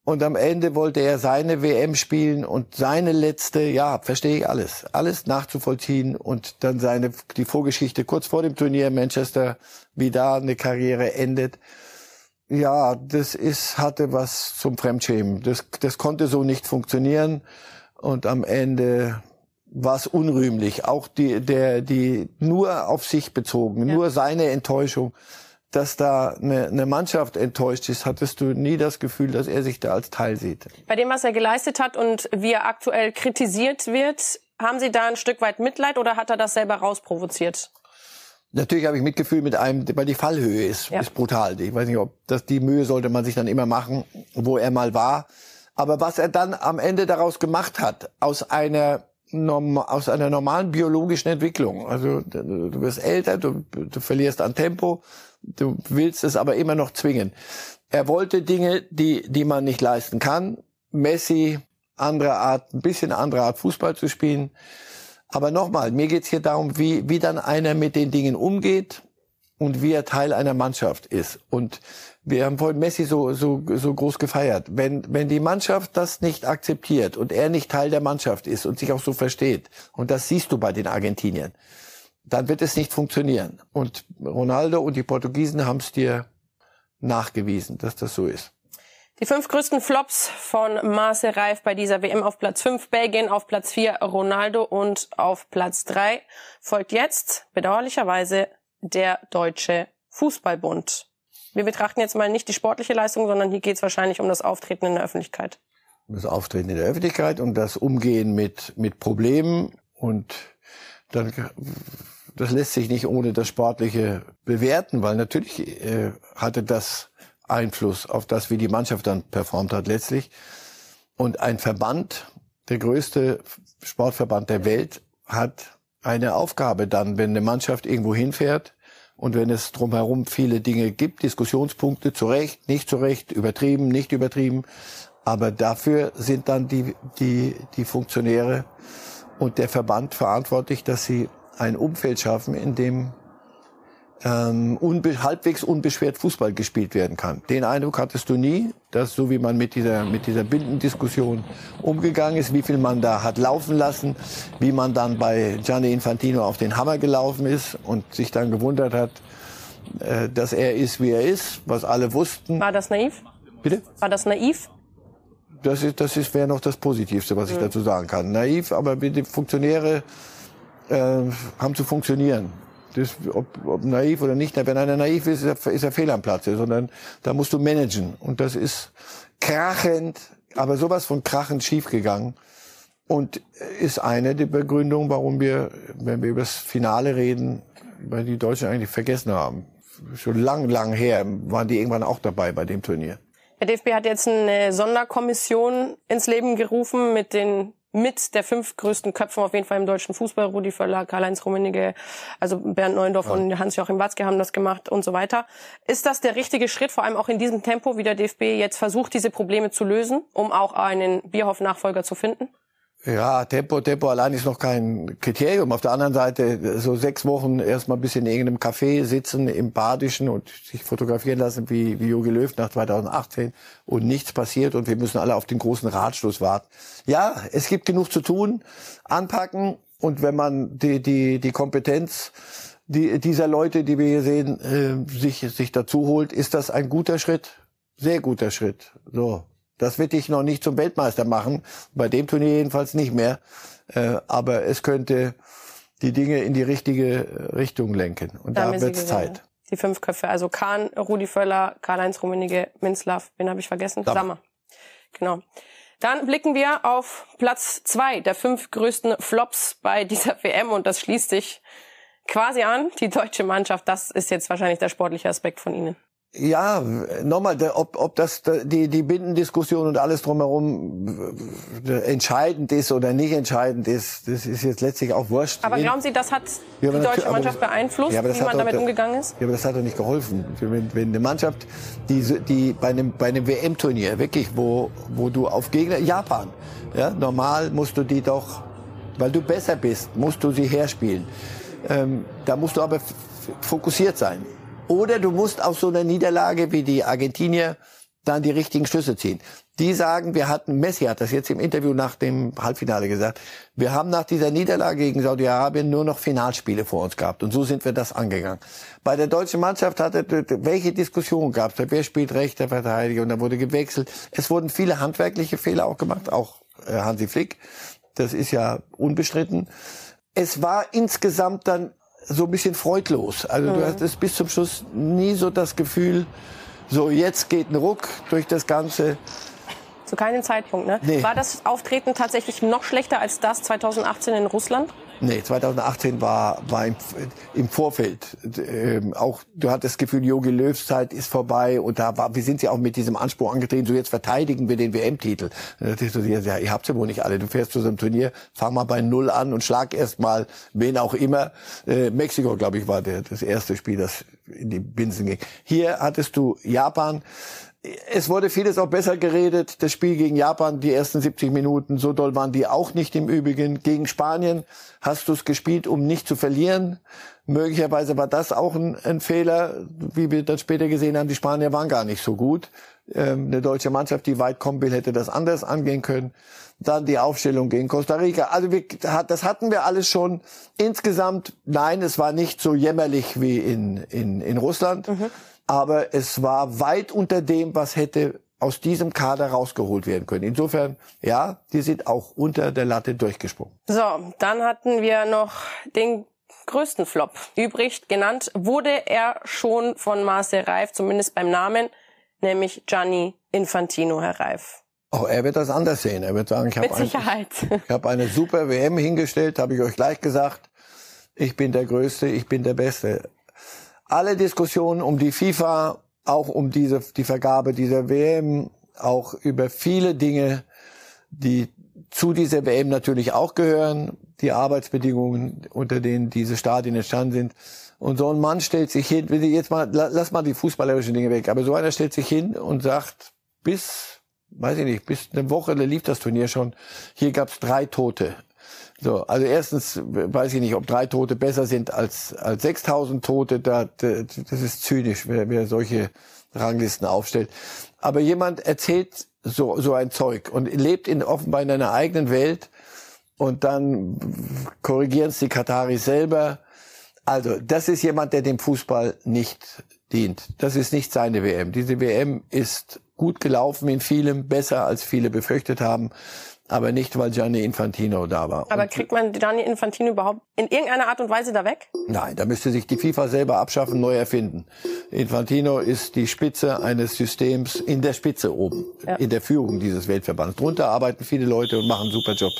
Und am Ende wollte er seine WM spielen und seine letzte, ja, verstehe ich alles, alles nachzuvollziehen und dann seine, die Vorgeschichte kurz vor dem Turnier in Manchester, wie da eine Karriere endet. Ja, das ist, hatte was zum Fremdschämen. Das, das konnte so nicht funktionieren und am Ende war es unrühmlich. Auch die, der, die nur auf sich bezogen, ja. nur seine Enttäuschung dass da eine, eine Mannschaft enttäuscht ist, hattest du nie das Gefühl, dass er sich da als Teil sieht. Bei dem, was er geleistet hat und wie er aktuell kritisiert wird, haben Sie da ein Stück weit Mitleid oder hat er das selber rausprovoziert? Natürlich habe ich Mitgefühl mit einem, weil die Fallhöhe ist, ja. ist brutal. Ich weiß nicht, ob das die Mühe sollte man sich dann immer machen, wo er mal war. Aber was er dann am Ende daraus gemacht hat, aus einer aus einer normalen biologischen Entwicklung. Also du wirst älter, du, du verlierst an Tempo, Du willst es aber immer noch zwingen. Er wollte Dinge, die, die man nicht leisten kann. Messi, andere Art, ein bisschen andere Art Fußball zu spielen. Aber nochmal, mir geht's hier darum, wie, wie dann einer mit den Dingen umgeht und wie er Teil einer Mannschaft ist. Und wir haben vorhin Messi so, so, so groß gefeiert. Wenn, wenn die Mannschaft das nicht akzeptiert und er nicht Teil der Mannschaft ist und sich auch so versteht, und das siehst du bei den Argentiniern, dann wird es nicht funktionieren. Und Ronaldo und die Portugiesen haben es dir nachgewiesen, dass das so ist. Die fünf größten Flops von Marcel Reif bei dieser WM auf Platz 5, Belgien auf Platz 4, Ronaldo und auf Platz 3 folgt jetzt bedauerlicherweise der Deutsche Fußballbund. Wir betrachten jetzt mal nicht die sportliche Leistung, sondern hier geht es wahrscheinlich um das Auftreten in der Öffentlichkeit. Das Auftreten in der Öffentlichkeit und das Umgehen mit, mit Problemen und dann das lässt sich nicht ohne das Sportliche bewerten, weil natürlich äh, hatte das Einfluss auf das, wie die Mannschaft dann performt hat letztlich. Und ein Verband, der größte Sportverband der Welt, hat eine Aufgabe dann, wenn eine Mannschaft irgendwo hinfährt, Und wenn es drumherum viele Dinge gibt, Diskussionspunkte, zu Recht, nicht zu Recht, übertrieben, nicht übertrieben, aber dafür sind dann die, die, die Funktionäre und der Verband verantwortlich, dass sie ein Umfeld schaffen, in dem ähm, unbe halbwegs unbeschwert Fußball gespielt werden kann. Den Eindruck hattest du nie, dass so wie man mit dieser, mit dieser Bindendiskussion umgegangen ist, wie viel man da hat laufen lassen, wie man dann bei Gianni Infantino auf den Hammer gelaufen ist und sich dann gewundert hat, äh, dass er ist, wie er ist, was alle wussten. War das naiv? Bitte? War das naiv? Das ist, das ist wäre noch das Positivste, was ich mhm. dazu sagen kann. Naiv, aber die Funktionäre äh, haben zu funktionieren. Das, ob, ob naiv oder nicht, wenn einer naiv ist, ist er, ist er fehl am Platze, sondern da musst du managen. Und das ist krachend, aber sowas von krachend schiefgegangen. Und ist eine der Begründungen, warum wir, wenn wir über das Finale reden, weil die Deutschen eigentlich vergessen haben. Schon lang, lang her waren die irgendwann auch dabei bei dem Turnier. Der DFB hat jetzt eine Sonderkommission ins Leben gerufen mit den mit der fünf größten Köpfen auf jeden Fall im deutschen Fußball. Rudi Völler, Karl-Heinz Rummenigge, also Bernd Neuendorf ja. und Hans-Joachim Watzke haben das gemacht und so weiter. Ist das der richtige Schritt, vor allem auch in diesem Tempo, wie der DFB jetzt versucht, diese Probleme zu lösen, um auch einen Bierhoff-Nachfolger zu finden? Ja, Tempo, Tempo allein ist noch kein Kriterium. Auf der anderen Seite, so sechs Wochen erstmal ein bisschen in irgendeinem Café sitzen im Badischen und sich fotografieren lassen wie, wie Jogi Löw nach 2018 und nichts passiert und wir müssen alle auf den großen Ratschluss warten. Ja, es gibt genug zu tun, anpacken und wenn man die, die, die Kompetenz die, dieser Leute, die wir hier sehen, äh, sich, sich dazu holt, ist das ein guter Schritt. Sehr guter Schritt. So. Das wird dich noch nicht zum Weltmeister machen, bei dem Turnier jedenfalls nicht mehr. Äh, aber es könnte die Dinge in die richtige Richtung lenken. Und da, da wird es Zeit. Die fünf Köpfe, also Kahn, Rudi Völler, Karl-Heinz Rummenigge, Minzlaff, wen habe ich vergessen? Sammer. Sammer. Genau. Dann blicken wir auf Platz zwei der fünf größten Flops bei dieser WM und das schließt sich quasi an. Die deutsche Mannschaft, das ist jetzt wahrscheinlich der sportliche Aspekt von Ihnen. Ja, nochmal, ob, ob das die, die Bindendiskussion und alles drumherum äh, entscheidend ist oder nicht entscheidend ist, das ist jetzt letztlich auch wurscht. Aber glauben Sie, das hat ja, die deutsche Mannschaft beeinflusst, ja, wie man damit doch, umgegangen ist? Ja, aber das hat doch nicht geholfen. Wenn, wenn eine Mannschaft, die, die bei einem, bei einem WM-Turnier, wirklich, wo, wo du auf Gegner, Japan, ja, normal musst du die doch, weil du besser bist, musst du sie herspielen. Ähm, da musst du aber fokussiert sein. Oder du musst aus so einer Niederlage wie die Argentinier dann die richtigen Schlüsse ziehen. Die sagen, wir hatten, Messi hat das jetzt im Interview nach dem Halbfinale gesagt, wir haben nach dieser Niederlage gegen Saudi-Arabien nur noch Finalspiele vor uns gehabt. Und so sind wir das angegangen. Bei der deutschen Mannschaft hatte, welche Diskussion gab es? Wer spielt rechter Verteidiger? Und da wurde gewechselt. Es wurden viele handwerkliche Fehler auch gemacht, auch äh, Hansi Flick. Das ist ja unbestritten. Es war insgesamt dann so ein bisschen freudlos. Also mhm. du hattest bis zum Schluss nie so das Gefühl, so jetzt geht ein Ruck durch das Ganze. Zu keinem Zeitpunkt, ne? Nee. War das Auftreten tatsächlich noch schlechter als das 2018 in Russland? Nee, 2018 war, war im, im Vorfeld. Ähm, auch du hattest das Gefühl, Jogi Löws Zeit ist vorbei und da war, wir sind ja auch mit diesem Anspruch angetreten, so jetzt verteidigen wir den WM-Titel. So, ja, ihr habt ja wohl nicht alle. Du fährst zu so einem Turnier, fang mal bei Null an und schlag erst mal wen auch immer. Äh, Mexiko, glaube ich, war der, das erste Spiel, das in die Binsen ging. Hier hattest du Japan, es wurde vieles auch besser geredet. Das Spiel gegen Japan, die ersten 70 Minuten, so doll waren die auch nicht im Übrigen. Gegen Spanien hast du es gespielt, um nicht zu verlieren. Möglicherweise war das auch ein, ein, Fehler, wie wir dann später gesehen haben. Die Spanier waren gar nicht so gut. Ähm, eine deutsche Mannschaft, die weit kommen will, hätte das anders angehen können. Dann die Aufstellung gegen Costa Rica. Also wir, das hatten wir alles schon. Insgesamt, nein, es war nicht so jämmerlich wie in, in, in Russland. Mhm aber es war weit unter dem, was hätte aus diesem Kader rausgeholt werden können. Insofern, ja, die sind auch unter der Latte durchgesprungen. So, dann hatten wir noch den größten Flop übrig. Genannt wurde er schon von Marcel Reif, zumindest beim Namen, nämlich Gianni Infantino, Herr Reif. Oh, er wird das anders sehen. Er wird sagen, ich habe ein, hab eine super WM hingestellt, habe ich euch gleich gesagt. Ich bin der Größte, ich bin der Beste alle Diskussionen um die FIFA, auch um diese, die Vergabe dieser WM, auch über viele Dinge, die zu dieser WM natürlich auch gehören. die Arbeitsbedingungen, unter denen diese Stadien entstanden sind. Und so ein Mann stellt sich hin, jetzt mal, lass mal die fußballerischen Dinge weg, aber so einer stellt sich hin und sagt, bis, weiß ich nicht, bis eine Woche lief das Turnier schon, hier gab's drei Tote. So, also erstens weiß ich nicht, ob drei Tote besser sind als, als 6000 Tote. Da, das ist zynisch, wer, wer solche Ranglisten aufstellt. Aber jemand erzählt so, so ein Zeug und lebt in, offenbar in einer eigenen Welt und dann korrigieren es die Kataris selber. Also, das ist jemand, der dem Fußball nicht dient. Das ist nicht seine WM. Diese WM ist gut gelaufen in vielem, besser als viele befürchtet haben aber nicht, weil Gianni Infantino da war. Aber und kriegt man Gianni Infantino überhaupt in irgendeiner Art und Weise da weg? Nein, da müsste sich die FIFA selber abschaffen, neu erfinden. Infantino ist die Spitze eines Systems in der Spitze oben, ja. in der Führung dieses Weltverbandes. Drunter arbeiten viele Leute und machen einen super Job.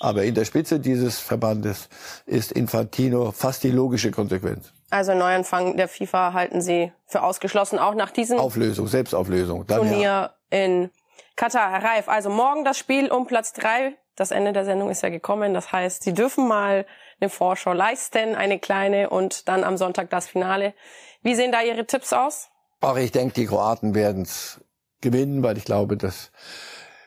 Aber in der Spitze dieses Verbandes ist Infantino fast die logische Konsequenz. Also Neuanfang der FIFA halten Sie für ausgeschlossen, auch nach diesem Auflösung, Selbstauflösung. Dann Turnier ja. in Katar, Herr Reif, also morgen das Spiel um Platz drei. Das Ende der Sendung ist ja gekommen. Das heißt, Sie dürfen mal eine Vorschau leisten, eine kleine und dann am Sonntag das Finale. Wie sehen da Ihre Tipps aus? Ach, ich denke, die Kroaten werden es gewinnen, weil ich glaube, dass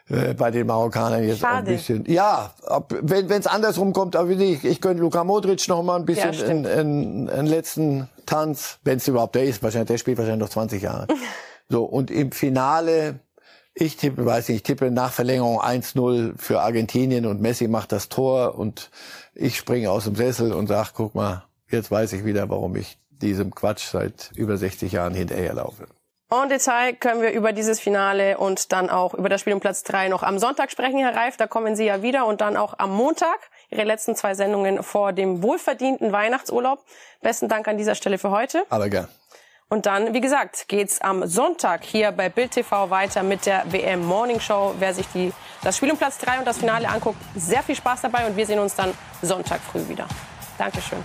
äh, bei den Marokkanern jetzt Schade. auch ein bisschen. Ja, ob, wenn es andersrum kommt, aber ich, ich könnte Luka Modric noch mal ein bisschen ja, einen letzten Tanz, wenn es überhaupt der ist. Wahrscheinlich der spielt wahrscheinlich noch 20 Jahre. so und im Finale ich tippe, weiß nicht, ich tippe nach Verlängerung 1-0 für Argentinien und Messi macht das Tor und ich springe aus dem Sessel und sag, guck mal, jetzt weiß ich wieder, warum ich diesem Quatsch seit über 60 Jahren hinterherlaufe. En Detail können wir über dieses Finale und dann auch über das Spiel um Platz 3 noch am Sonntag sprechen, Herr Reif. Da kommen Sie ja wieder und dann auch am Montag. Ihre letzten zwei Sendungen vor dem wohlverdienten Weihnachtsurlaub. Besten Dank an dieser Stelle für heute. Aber gern. Und dann, wie gesagt, geht's am Sonntag hier bei Bild TV weiter mit der WM Morning Show. Wer sich die, das Spiel um Platz 3 und das Finale anguckt, sehr viel Spaß dabei und wir sehen uns dann Sonntag früh wieder. Dankeschön.